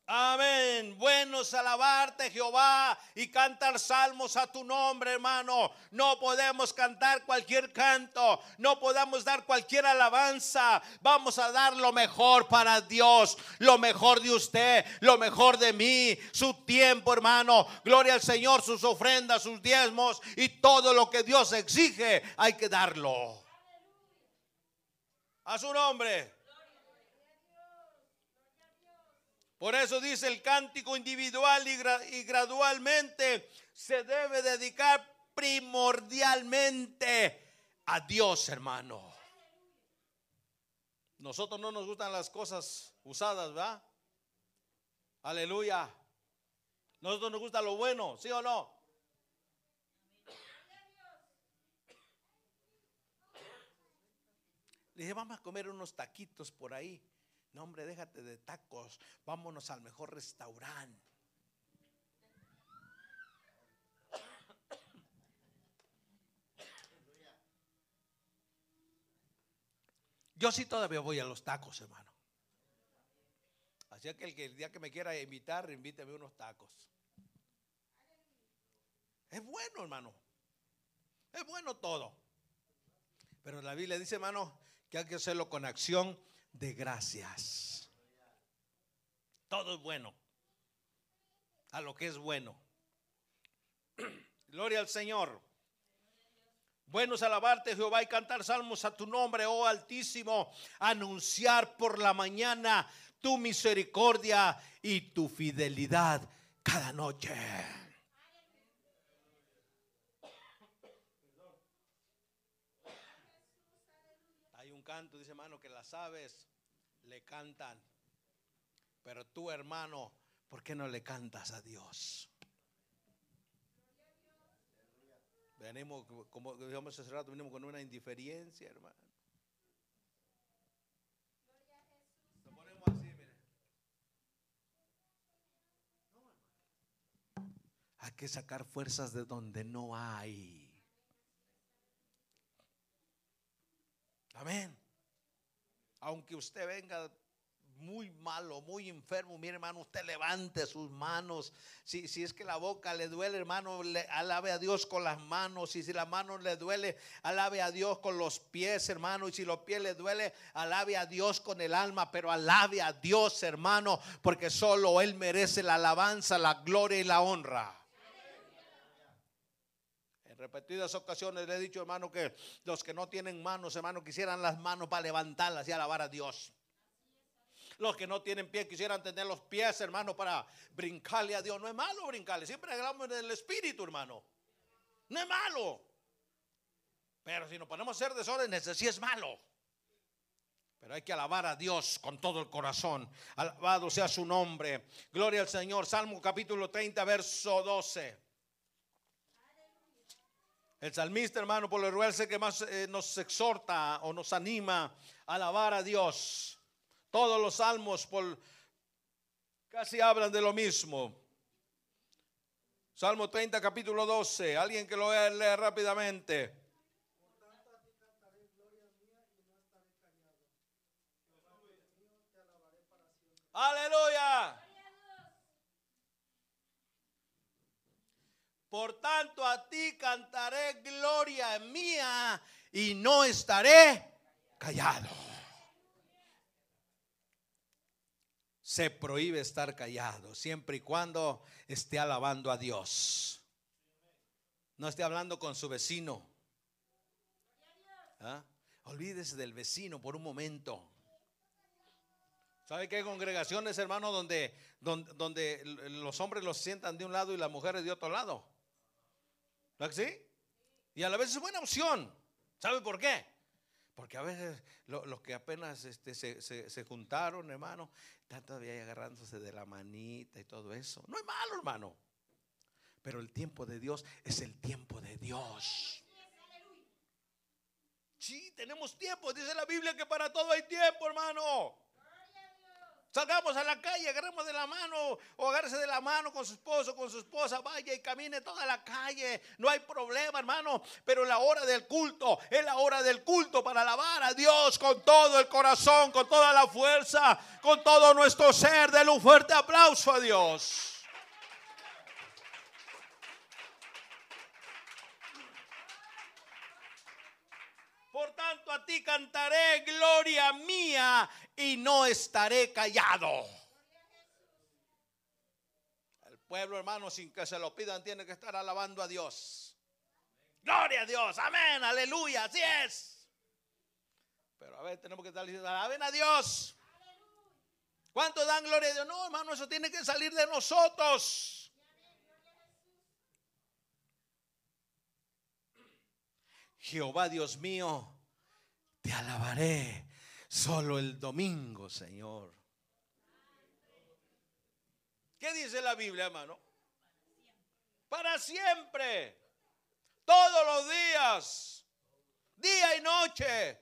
Amén. Buenos alabarte, Jehová, y cantar salmos a tu nombre, hermano. No podemos cantar cualquier canto, no podemos dar cualquier alabanza. Vamos a dar lo mejor para Dios, lo mejor de usted, lo mejor de mí, su tiempo, hermano. Gloria al Señor, sus ofrendas, sus diezmos y todo lo que Dios exige, hay que darlo. A su nombre. Por eso dice el cántico individual y, gradualmente se debe dedicar primordialmente a Dios, hermano. Nosotros no nos gustan las cosas usadas, ¿verdad? Aleluya. Nosotros nos gusta lo bueno, ¿sí o no? Le dije, vamos a comer unos taquitos por ahí. Hombre, déjate de tacos. Vámonos al mejor restaurante. Yo sí todavía voy a los tacos, hermano. Así que el, que el día que me quiera invitar, invíteme unos tacos. Es bueno, hermano. Es bueno todo. Pero la Biblia dice, hermano, que hay que hacerlo con acción de gracias. Todo es bueno. A lo que es bueno. Gloria al Señor. Buenos alabarte, Jehová, y cantar salmos a tu nombre, oh Altísimo. Anunciar por la mañana tu misericordia y tu fidelidad cada noche. Hay un canto, dice hermano, que las aves le cantan. Pero tú, hermano, ¿por qué no le cantas a Dios? Venimos, como dijimos hace rato, venimos con una indiferencia, hermano. Hay que sacar fuerzas de donde no hay. Amén. Aunque usted venga muy malo, muy enfermo, mire hermano, usted levante sus manos. Si, si es que la boca le duele, hermano, le, alabe a Dios con las manos. Y si la mano le duele, alabe a Dios con los pies, hermano. Y si los pies le duele, alabe a Dios con el alma. Pero alabe a Dios, hermano, porque solo Él merece la alabanza, la gloria y la honra. Repetidas ocasiones le he dicho, hermano, que los que no tienen manos, hermano, quisieran las manos para levantarlas y alabar a Dios. Los que no tienen pie quisieran tener los pies, hermano, para brincarle a Dios. No es malo brincarle. Siempre hablamos del espíritu, hermano. No es malo. Pero si nos ponemos a hacer desórdenes, sí es malo. Pero hay que alabar a Dios con todo el corazón. Alabado sea su nombre. Gloria al Señor. Salmo capítulo 30, verso 12. El salmista, hermano, por lo rural, sé que más eh, nos exhorta o nos anima a alabar a Dios. Todos los salmos por, casi hablan de lo mismo. Salmo 30, capítulo 12. Alguien que lo vea rápidamente. Aleluya. Por tanto a ti cantaré gloria mía y no estaré callado. se prohíbe estar callado, siempre y cuando esté alabando a Dios. No esté hablando con su vecino. ¿Ah? Olvídese del vecino por un momento. ¿Sabe que hay congregaciones, hermano, donde, donde, donde, los hombres los sientan de un lado y las mujeres de otro lado? ¿No sí? Y a la vez es buena opción. ¿Sabe por qué? Porque a veces los que apenas este, se, juntaron, hermano, están todavía agarrándose de la manita y todo eso. No es malo, hermano. Pero el tiempo de Dios es el tiempo de Dios. Sí, tenemos tiempo. Dice la Biblia que para todo hay tiempo, hermano. Salgamos a la calle, agarremos de la mano o agárrese de la mano con su esposo, con su esposa, vaya y camine toda la calle. No hay problema, hermano. Pero la hora del culto es la hora del culto para alabar a Dios con todo el corazón, con toda la fuerza, con todo nuestro ser. Denle un fuerte aplauso a Dios. A ti cantaré gloria mía y no estaré callado. El pueblo, hermano, sin que se lo pidan, tiene que estar alabando a Dios. Gloria a Dios, amén, aleluya, así es. Pero a ver, tenemos que estar diciendo, alaben a Dios. ¿Cuánto dan gloria a Dios? No, hermano, eso tiene que salir de nosotros. Jehová Dios mío, te alabaré solo el domingo, Señor. ¿Qué dice la Biblia, hermano? Para siempre, todos los días, día y noche,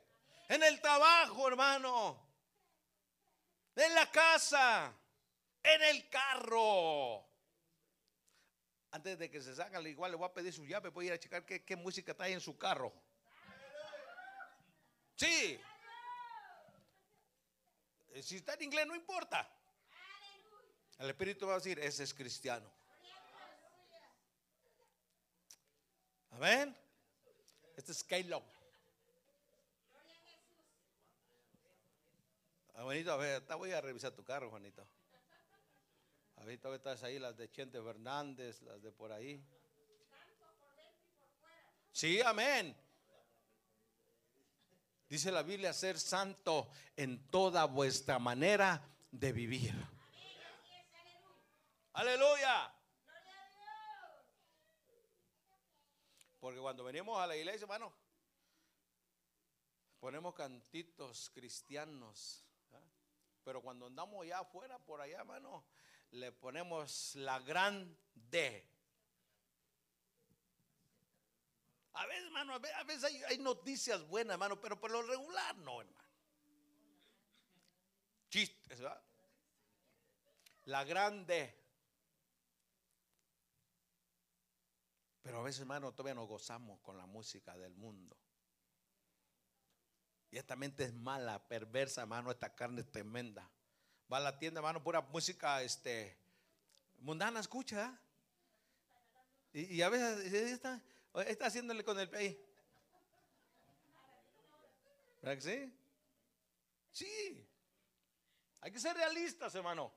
en el trabajo, hermano, en la casa, en el carro. Antes de que se salga, igual le voy a pedir su llave, voy a ir a checar qué, música está ahí en su carro. Sí. Eh, si está en inglés, no importa. El Espíritu va a decir, ese es cristiano. Amén. Este es Caleb. Ah, Juanito, a ver, te voy a revisar tu carro, Juanito. Ahorita estás ahí, las de Chente Fernández, las de por ahí. Sí, amén. Dice la Biblia, ser santo en toda vuestra manera de vivir. Aleluya. Porque cuando venimos a la iglesia, hermano, ponemos cantitos cristianos. Pero cuando andamos ya afuera, por allá, hermano, le ponemos la gran D. A veces, hermano, a veces hay, noticias buenas, hermano, pero por lo regular no, hermano. Chistes, ¿verdad? La grande. Pero a veces, hermano, todavía nos gozamos con la música del mundo. Y esta mente es mala, perversa, hermano. Esta carne es tremenda. Va a la tienda, hermano, pura música este, mundana, escucha. Y, y a veces está, está haciéndole con el pie. ¿Verdad que sí? Sí. Hay que ser realistas, hermano.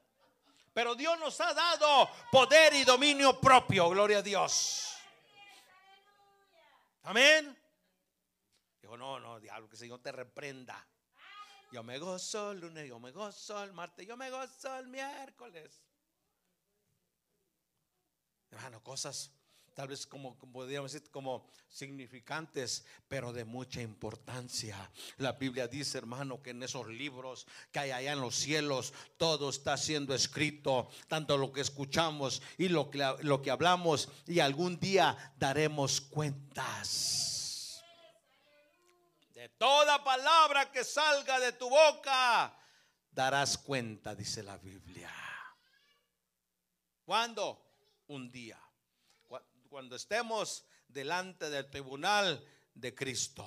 Pero Dios nos ha dado poder y dominio propio. Gloria a Dios. Amén. Dijo, no, no, diablo, que el Señor te reprenda. Yo me gozo el lunes, yo me gozo el martes, yo me gozo el miércoles. Hermano, cosas tal vez como, podríamos decir, como significantes, pero de mucha importancia. La Biblia dice, hermano, que en esos libros que hay allá en los cielos, todo está siendo escrito, tanto lo que escuchamos y lo que, lo que hablamos, y algún día daremos cuentas. De toda palabra que salga de tu boca, darás cuenta, dice la Biblia. ¿Cuándo? Un día cuando estemos delante del tribunal de Cristo.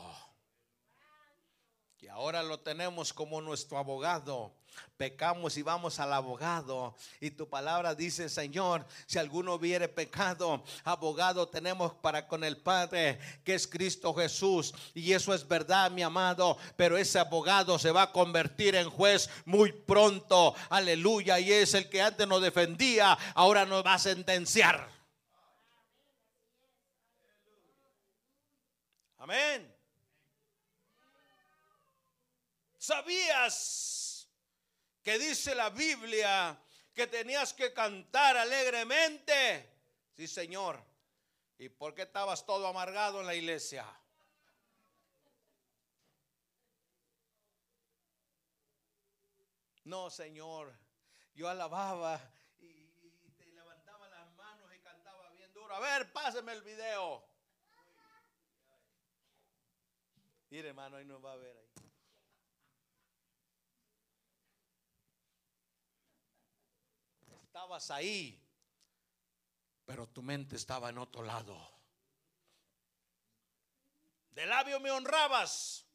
Y ahora lo tenemos como nuestro abogado. Pecamos y vamos al abogado. Y tu palabra dice, Señor, si alguno hubiere pecado, abogado tenemos para con el Padre, que es Cristo Jesús. Y eso es verdad, mi amado. Pero ese abogado se va a convertir en juez muy pronto. Aleluya. Y es el que antes nos defendía, ahora nos va a sentenciar. Amén. ¿Sabías que dice la Biblia que tenías que cantar alegremente? Sí, Señor. ¿Y por qué estabas todo amargado en la iglesia? No, Señor. Yo alababa y, te levantaba las manos y cantaba bien duro. A ver, páseme el video. Mire, hermano, ahí nos va a ver ahí. Estabas ahí, pero tu mente estaba en otro lado. De labio me honrabas,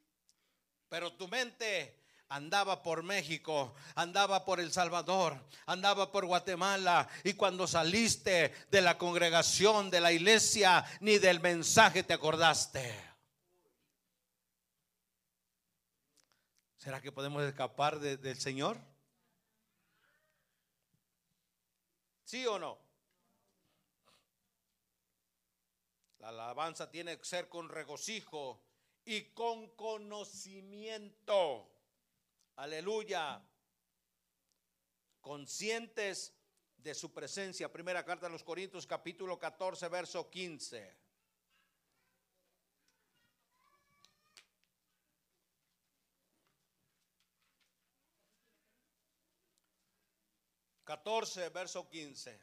pero tu mente andaba por México, andaba por El Salvador, andaba por Guatemala. Y cuando saliste de la congregación, de la iglesia, ni del mensaje te acordaste. ¿Será que podemos escapar del Señor? ¿Sí o no? La alabanza tiene que ser con regocijo y con conocimiento. Aleluya. Conscientes de su presencia. Primera carta a los Corintios capítulo 14, verso 15. 14, verso 15.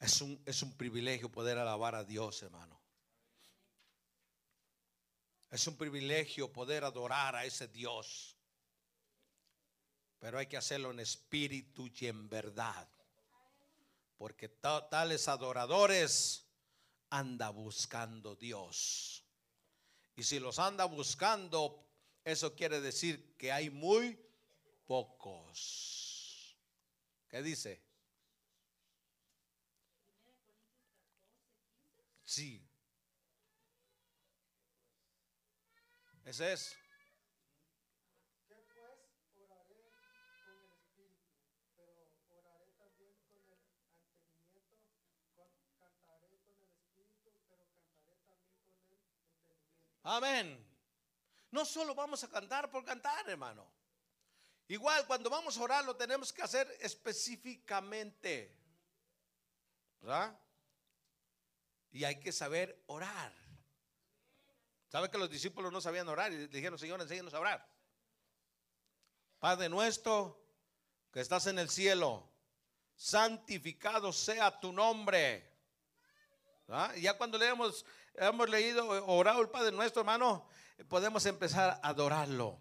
Es un, es un privilegio poder alabar a Dios, hermano. Es un privilegio poder adorar a ese Dios. Pero hay que hacerlo en espíritu y en verdad. Porque tales adoradores anda buscando Dios. Y si los anda buscando, eso quiere decir que hay muy pocos. ¿Qué dice? Sí. Ese es. Amén. No solo vamos a cantar por cantar, hermano. Igual cuando vamos a orar lo tenemos que hacer específicamente. ¿Verdad? Y hay que saber orar. ¿Sabe que los discípulos no sabían orar? Y dijeron, Señor, enséñanos a orar. Padre nuestro, que estás en el cielo, santificado sea tu nombre. Y ya cuando leemos, hemos leído, orado el Padre nuestro, hermano, podemos empezar a adorarlo,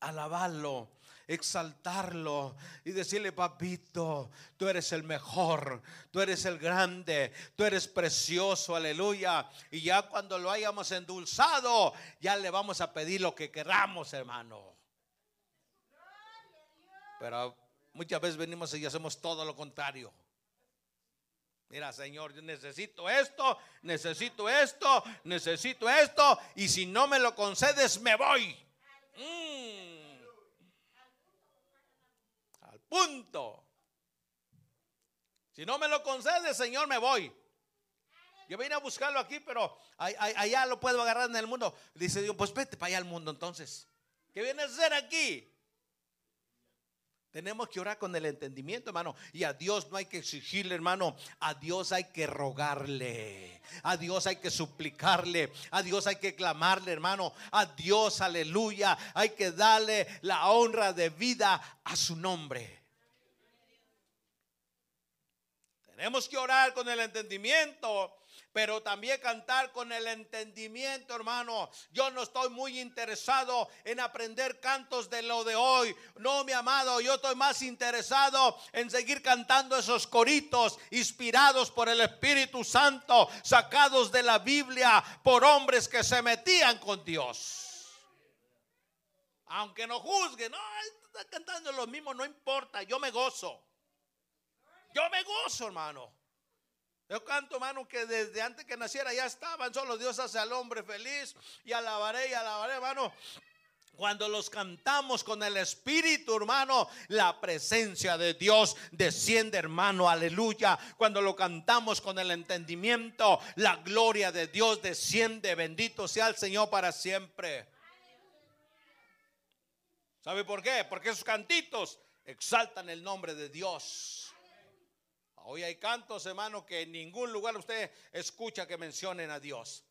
alabarlo, exaltarlo y decirle, papito, tú eres el mejor, tú eres el grande, tú eres precioso, aleluya. Y ya cuando lo hayamos endulzado, ya le vamos a pedir lo que queramos, hermano. Pero muchas veces venimos y hacemos todo lo contrario. Mira, Señor, yo necesito esto, necesito esto, necesito esto, y si no me lo concedes, me voy. Mm. Al punto. Si no me lo concedes, Señor, me voy. Yo vine a buscarlo aquí, pero allá lo puedo agarrar en el mundo. Dice Dios, pues vete para allá al mundo entonces. ¿Qué viene a hacer aquí? Tenemos que orar con el entendimiento, hermano. Y a Dios no hay que exigirle, hermano. A Dios hay que rogarle. A Dios hay que suplicarle. A Dios hay que clamarle, hermano. A Dios, aleluya. Hay que darle la honra de vida a su nombre. Tenemos que orar con el entendimiento pero también cantar con el entendimiento, hermano. Yo no estoy muy interesado en aprender cantos de lo de hoy. No, mi amado, yo estoy más interesado en seguir cantando esos coritos inspirados por el Espíritu Santo, sacados de la Biblia por hombres que se metían con Dios. Aunque no juzguen, no, está cantando lo mismo, no importa, yo me gozo. Yo me gozo, hermano. Yo canto, hermano, que desde antes que naciera ya estaban. Solo Dios hace al hombre feliz. Y alabaré y alabaré, hermano. Cuando los cantamos con el Espíritu, hermano, la presencia de Dios desciende, hermano, aleluya. Cuando lo cantamos con el entendimiento, la gloria de Dios desciende. Bendito sea el Señor para siempre. ¿Sabe por qué? Porque esos cantitos exaltan el nombre de Dios. Hoy hay cantos, hermano, que en ningún lugar usted escucha que mencionen a Dios.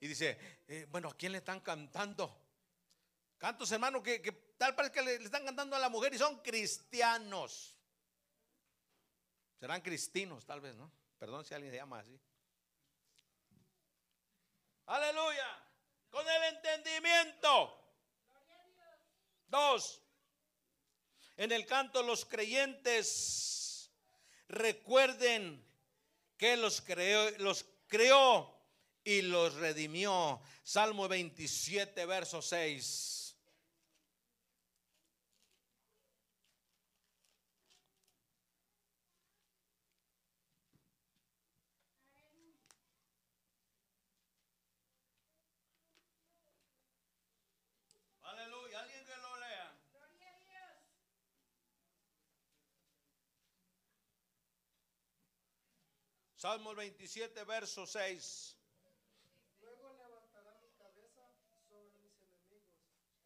Y dice, eh, bueno, ¿a quién le están cantando? Cantos, hermano, que, tal parece que le, están cantando a la mujer y son cristianos. Serán cristinos, tal vez, ¿no? Perdón si alguien se llama así. Aleluya. Con el entendimiento. Dos. En el canto los creyentes Recuerden que los creó, los creó y los redimió. Salmo 27, verso 6. Salmo 27, verso 6. Luego levantará mi cabeza sobre mis enemigos,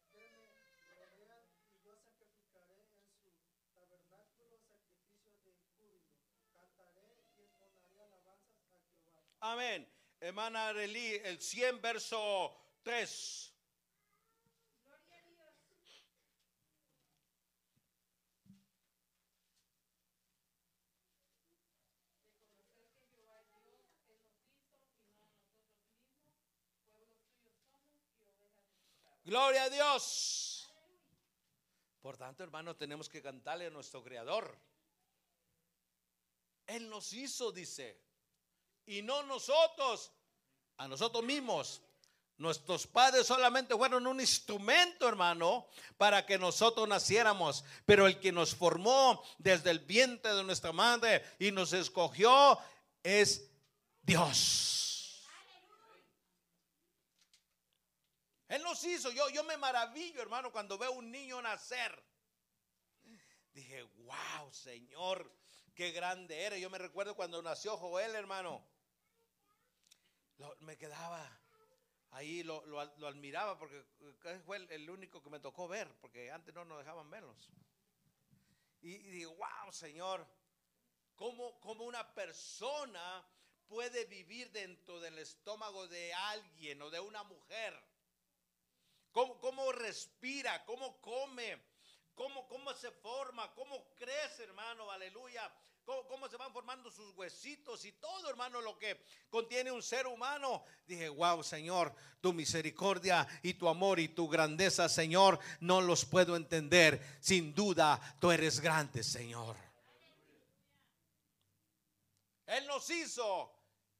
que me rodean, y yo sacrificaré en su tabernáculo sacrificio de júbilo. Cantaré y entonaré alabanzas a Jehová. Amén. Hermana Arelí, el 100, verso 3. Gloria a Dios. Por tanto, hermano, tenemos que cantarle a nuestro Creador. Él nos hizo, dice, y no nosotros, a nosotros mismos. Nuestros padres solamente fueron un instrumento, hermano, para que nosotros naciéramos. Pero el que nos formó desde el vientre de nuestra madre y nos escogió es Dios. Él nos hizo. Yo, yo me maravillo, hermano, cuando veo un niño nacer. Dije, wow, Señor, qué grande eres. Yo me recuerdo cuando nació Joel, hermano. me quedaba ahí, lo, admiraba porque fue el, único que me tocó ver, porque antes no nos dejaban verlos. Y, digo, wow, Señor, ¿cómo, ¿cómo una persona puede vivir dentro del estómago de alguien o de una mujer? Cómo, respira, cómo come, cómo, cómo se forma, cómo crece, hermano, aleluya cómo, cómo se van formando sus huesitos y todo, hermano, lo que contiene un ser humano. Dije, wow, Señor, tu misericordia y tu amor y tu grandeza, Señor, no los puedo entender. Sin duda, tú eres grande, Señor. Él nos hizo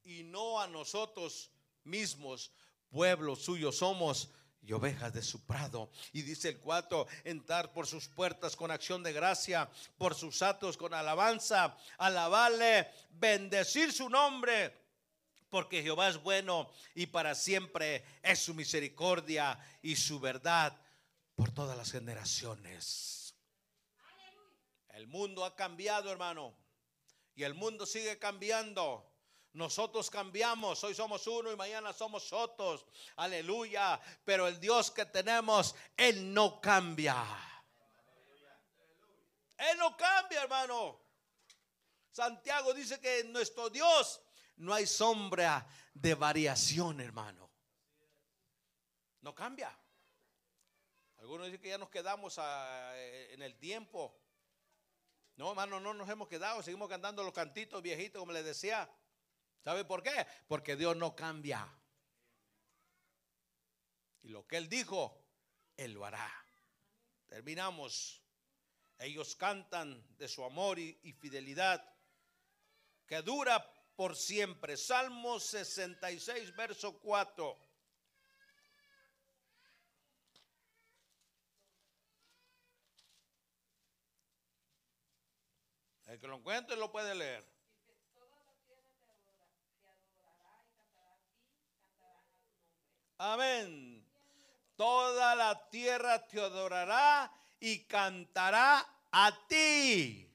y no a nosotros mismos, pueblo suyo somos y ovejas de su prado. Y dice el 4, entrar por sus puertas con acción de gracia, por sus atos con alabanza, alabarle, bendecir su nombre, porque Jehová es bueno y para siempre es su misericordia y su verdad por todas las generaciones. El mundo ha cambiado, hermano, y el mundo sigue cambiando. Nosotros cambiamos, hoy somos uno y mañana somos otros. Aleluya. Pero el Dios que tenemos, Él no cambia. Él no cambia, hermano. Santiago dice que en nuestro Dios no hay sombra de variación, hermano. No cambia. Algunos dicen que ya nos quedamos a- en el tiempo. No, hermano, no nos hemos quedado. Seguimos cantando los cantitos viejitos, como les decía. ¿Sabe por qué? Porque Dios no cambia. Y lo que Él dijo, Él lo hará. Terminamos. Ellos cantan de su amor y, fidelidad que dura por siempre. Salmo 66, verso 4. El que lo encuentre lo puede leer. Amén. Toda la tierra te adorará y cantará a ti.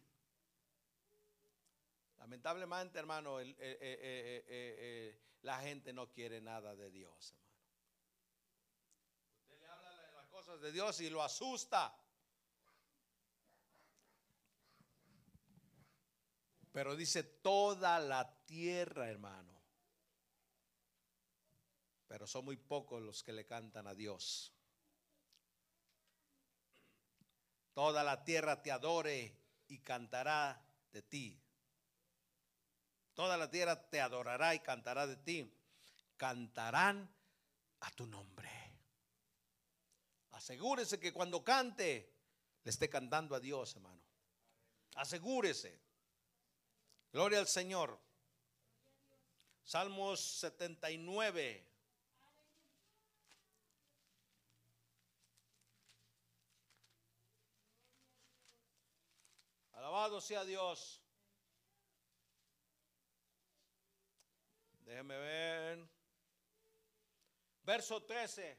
Lamentablemente, hermano, eh, eh, eh, la gente no quiere nada de Dios, hermano. Usted le habla de las cosas de Dios y lo asusta. Pero dice toda la tierra, hermano. Pero son muy pocos los que le cantan a Dios. Toda la tierra te adore y cantará de ti. Toda la tierra te adorará y cantará de ti. Cantarán a tu nombre. Asegúrese que cuando cante, le esté cantando a Dios, hermano. Asegúrese. Gloria al Señor. Salmos 79. Alabado sea Dios. Déjeme ver. Verso 13.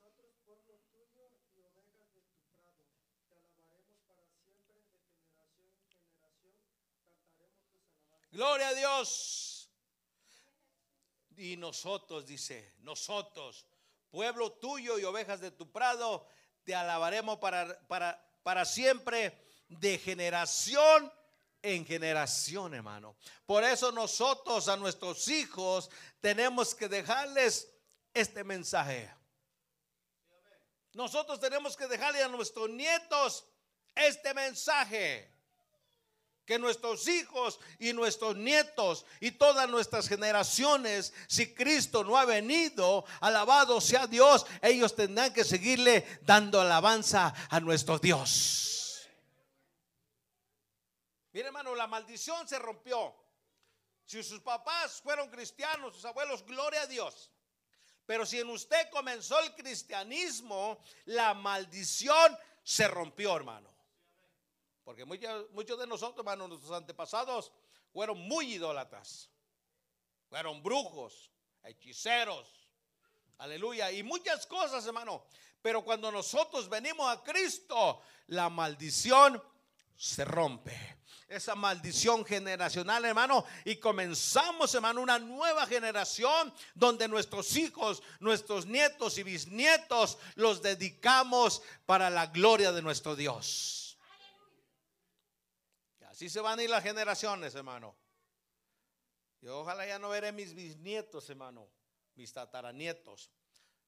Nosotros, pueblo tuyo y ovejas de tu prado, te alabaremos para siempre, de generación en generación, cantaremos tus alabanzas. Gloria a Dios. Y nosotros, dice, nosotros, pueblo tuyo y ovejas de tu prado, te alabaremos para, para, para siempre, de generación en generación, hermano. Por eso nosotros a nuestros hijos tenemos que dejarles este mensaje. Nosotros tenemos que dejarle a nuestros nietos este mensaje que nuestros hijos y nuestros nietos y todas nuestras generaciones, si Cristo no ha venido, alabado sea Dios, ellos tendrán que seguirle dando alabanza a nuestro Dios. Mire hermano, la maldición se rompió. Si sus papás fueron cristianos, sus abuelos, gloria a Dios. Pero si en usted comenzó el cristianismo, la maldición se rompió, hermano. Porque muchos, muchos de nosotros, hermano, nuestros antepasados fueron muy idólatras. Fueron brujos, hechiceros. Aleluya. Y muchas cosas, hermano. Pero cuando nosotros venimos a Cristo, la maldición se rompe. Esa maldición generacional, hermano. Y comenzamos, hermano, una nueva generación donde nuestros hijos, nuestros nietos y bisnietos los dedicamos para la gloria de nuestro Dios. Así se van a ir las generaciones, hermano. Yo ojalá ya no veré mis bisnietos, hermano, mis tataranietos.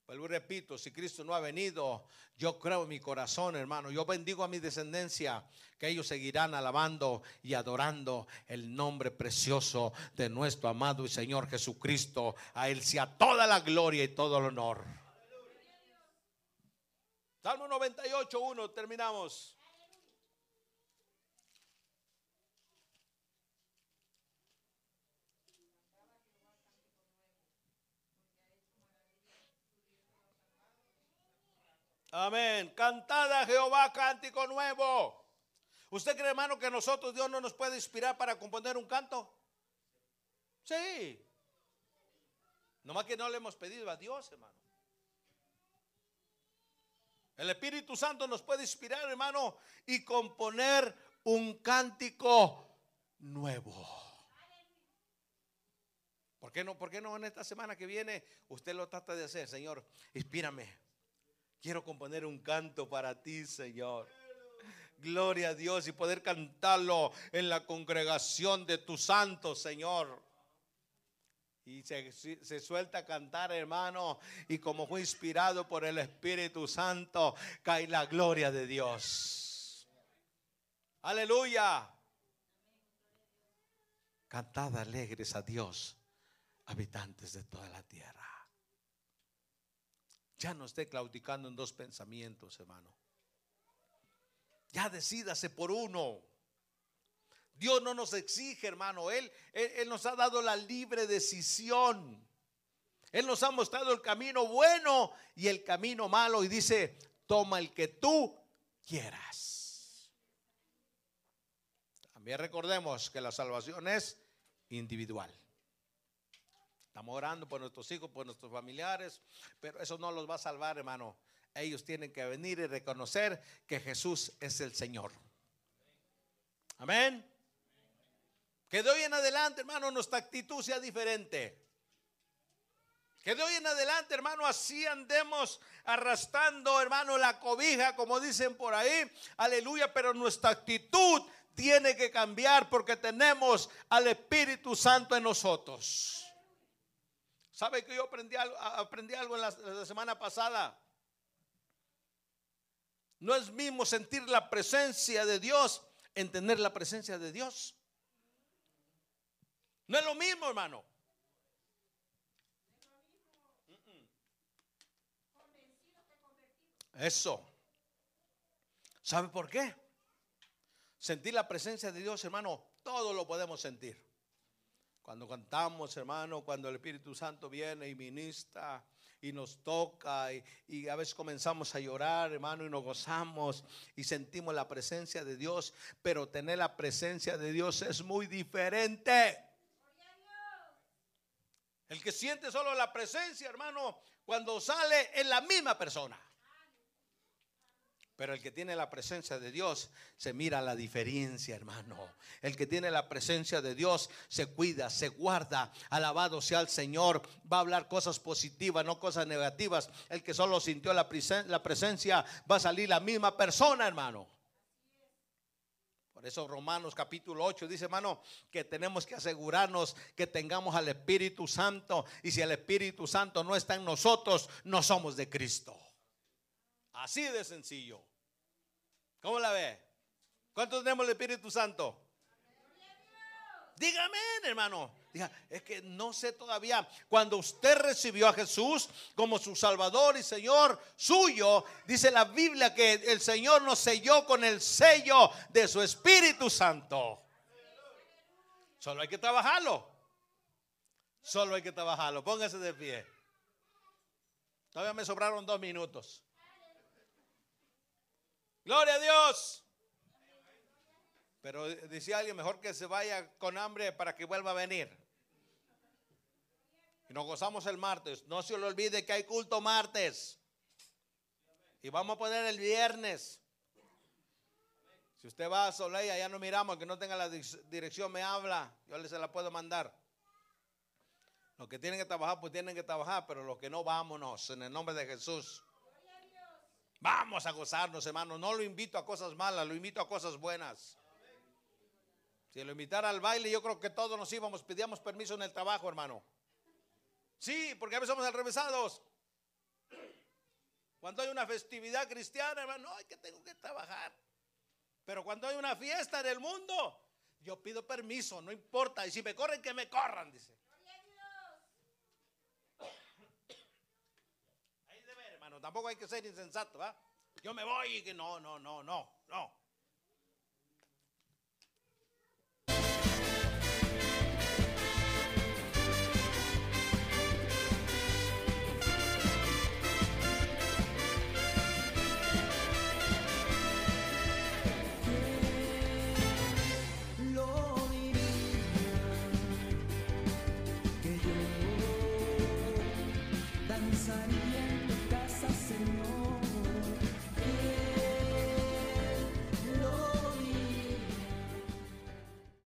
Vuelvo y repito, si Cristo no ha venido, yo creo en mi corazón, hermano. Yo bendigo a mi descendencia que ellos seguirán alabando y adorando el nombre precioso de nuestro amado y Señor Jesucristo. A Él sea toda la gloria y todo el honor. Salmo 98, 1, terminamos. Amén. Cantada a Jehová cántico nuevo. ¿Usted cree, hermano, que nosotros Dios no nos puede inspirar para componer un canto? Sí. Nomás que no le hemos pedido a Dios, hermano. El Espíritu Santo nos puede inspirar, hermano, y componer un cántico nuevo. ¿Por qué no? ¿Por qué no en esta semana que viene usted lo trata de hacer, Señor? Inspírame. Quiero componer un canto para ti, Señor. Gloria a Dios y poder cantarlo en la congregación de tu santo, Señor. Y se, se, suelta a cantar, hermano. Y como fue inspirado por el Espíritu Santo, cae la gloria de Dios. Aleluya. Cantad alegres a Dios, habitantes de toda la tierra. Ya no esté claudicando en dos pensamientos, hermano. Ya decídase por uno. Dios no nos exige, hermano. Él, él, nos ha dado la libre decisión. Él nos ha mostrado el camino bueno y el camino malo. Y dice, toma el que tú quieras. También recordemos que la salvación es individual. Estamos orando por nuestros hijos, por nuestros familiares, pero eso no los va a salvar, hermano. Ellos tienen que venir y reconocer que Jesús es el Señor. Amén. Que de hoy en adelante, hermano, nuestra actitud sea diferente. Que de hoy en adelante, hermano, así andemos arrastrando, hermano, la cobija, como dicen por ahí. Aleluya, pero nuestra actitud tiene que cambiar porque tenemos al Espíritu Santo en nosotros. ¿Sabe que yo aprendí algo, aprendí algo en la, semana pasada? No es mismo sentir la presencia de Dios, entender la presencia de Dios. No es lo mismo, hermano. Eso. ¿Sabe por qué? Sentir la presencia de Dios, hermano, todo lo podemos sentir. Cuando cantamos, hermano, cuando el Espíritu Santo viene y ministra y nos toca y, a veces comenzamos a llorar, hermano, y nos gozamos y sentimos la presencia de Dios, pero tener la presencia de Dios es muy diferente. El que siente solo la presencia, hermano, cuando sale es la misma persona. Pero el que tiene la presencia de Dios se mira la diferencia, hermano. El que tiene la presencia de Dios se cuida, se guarda. Alabado sea el Señor. Va a hablar cosas positivas, no cosas negativas. El que solo sintió la, presencia va a salir la misma persona, hermano. Por eso Romanos capítulo 8 dice, hermano, que tenemos que asegurarnos que tengamos al Espíritu Santo. Y si el Espíritu Santo no está en nosotros, no somos de Cristo. Así de sencillo. ¿Cómo la ve? ¿Cuántos tenemos el Espíritu Santo? Dígame, hermano. Es que no sé todavía. Cuando usted recibió a Jesús como su Salvador y Señor suyo, dice la Biblia que el Señor nos selló con el sello de su Espíritu Santo. Solo hay que trabajarlo. Solo hay que trabajarlo. Póngase de pie. Todavía me sobraron dos minutos. Gloria a Dios. Pero decía alguien, mejor que se vaya con hambre para que vuelva a venir. Y nos gozamos el martes. No se le olvide que hay culto martes. Y vamos a poner el viernes. Si usted va a Soleil, ya no miramos, que no tenga la dirección, me habla. Yo le se la puedo mandar. Los que tienen que trabajar, pues tienen que trabajar, pero los que no, vámonos en el nombre de Jesús. Vamos a gozarnos, hermano. No lo invito a cosas malas, lo invito a cosas buenas. Si lo invitara al baile, yo creo que todos nos íbamos, pedíamos permiso en el trabajo, hermano. Sí, porque a veces somos alrevesados. Cuando hay una festividad cristiana, hermano, hay que tengo que trabajar. Pero cuando hay una fiesta en el mundo, yo pido permiso, no importa. Y si me corren, que me corran, dice. tampoco hay que ser insensato, ¿va? Yo me voy y que no, no, no, no, no.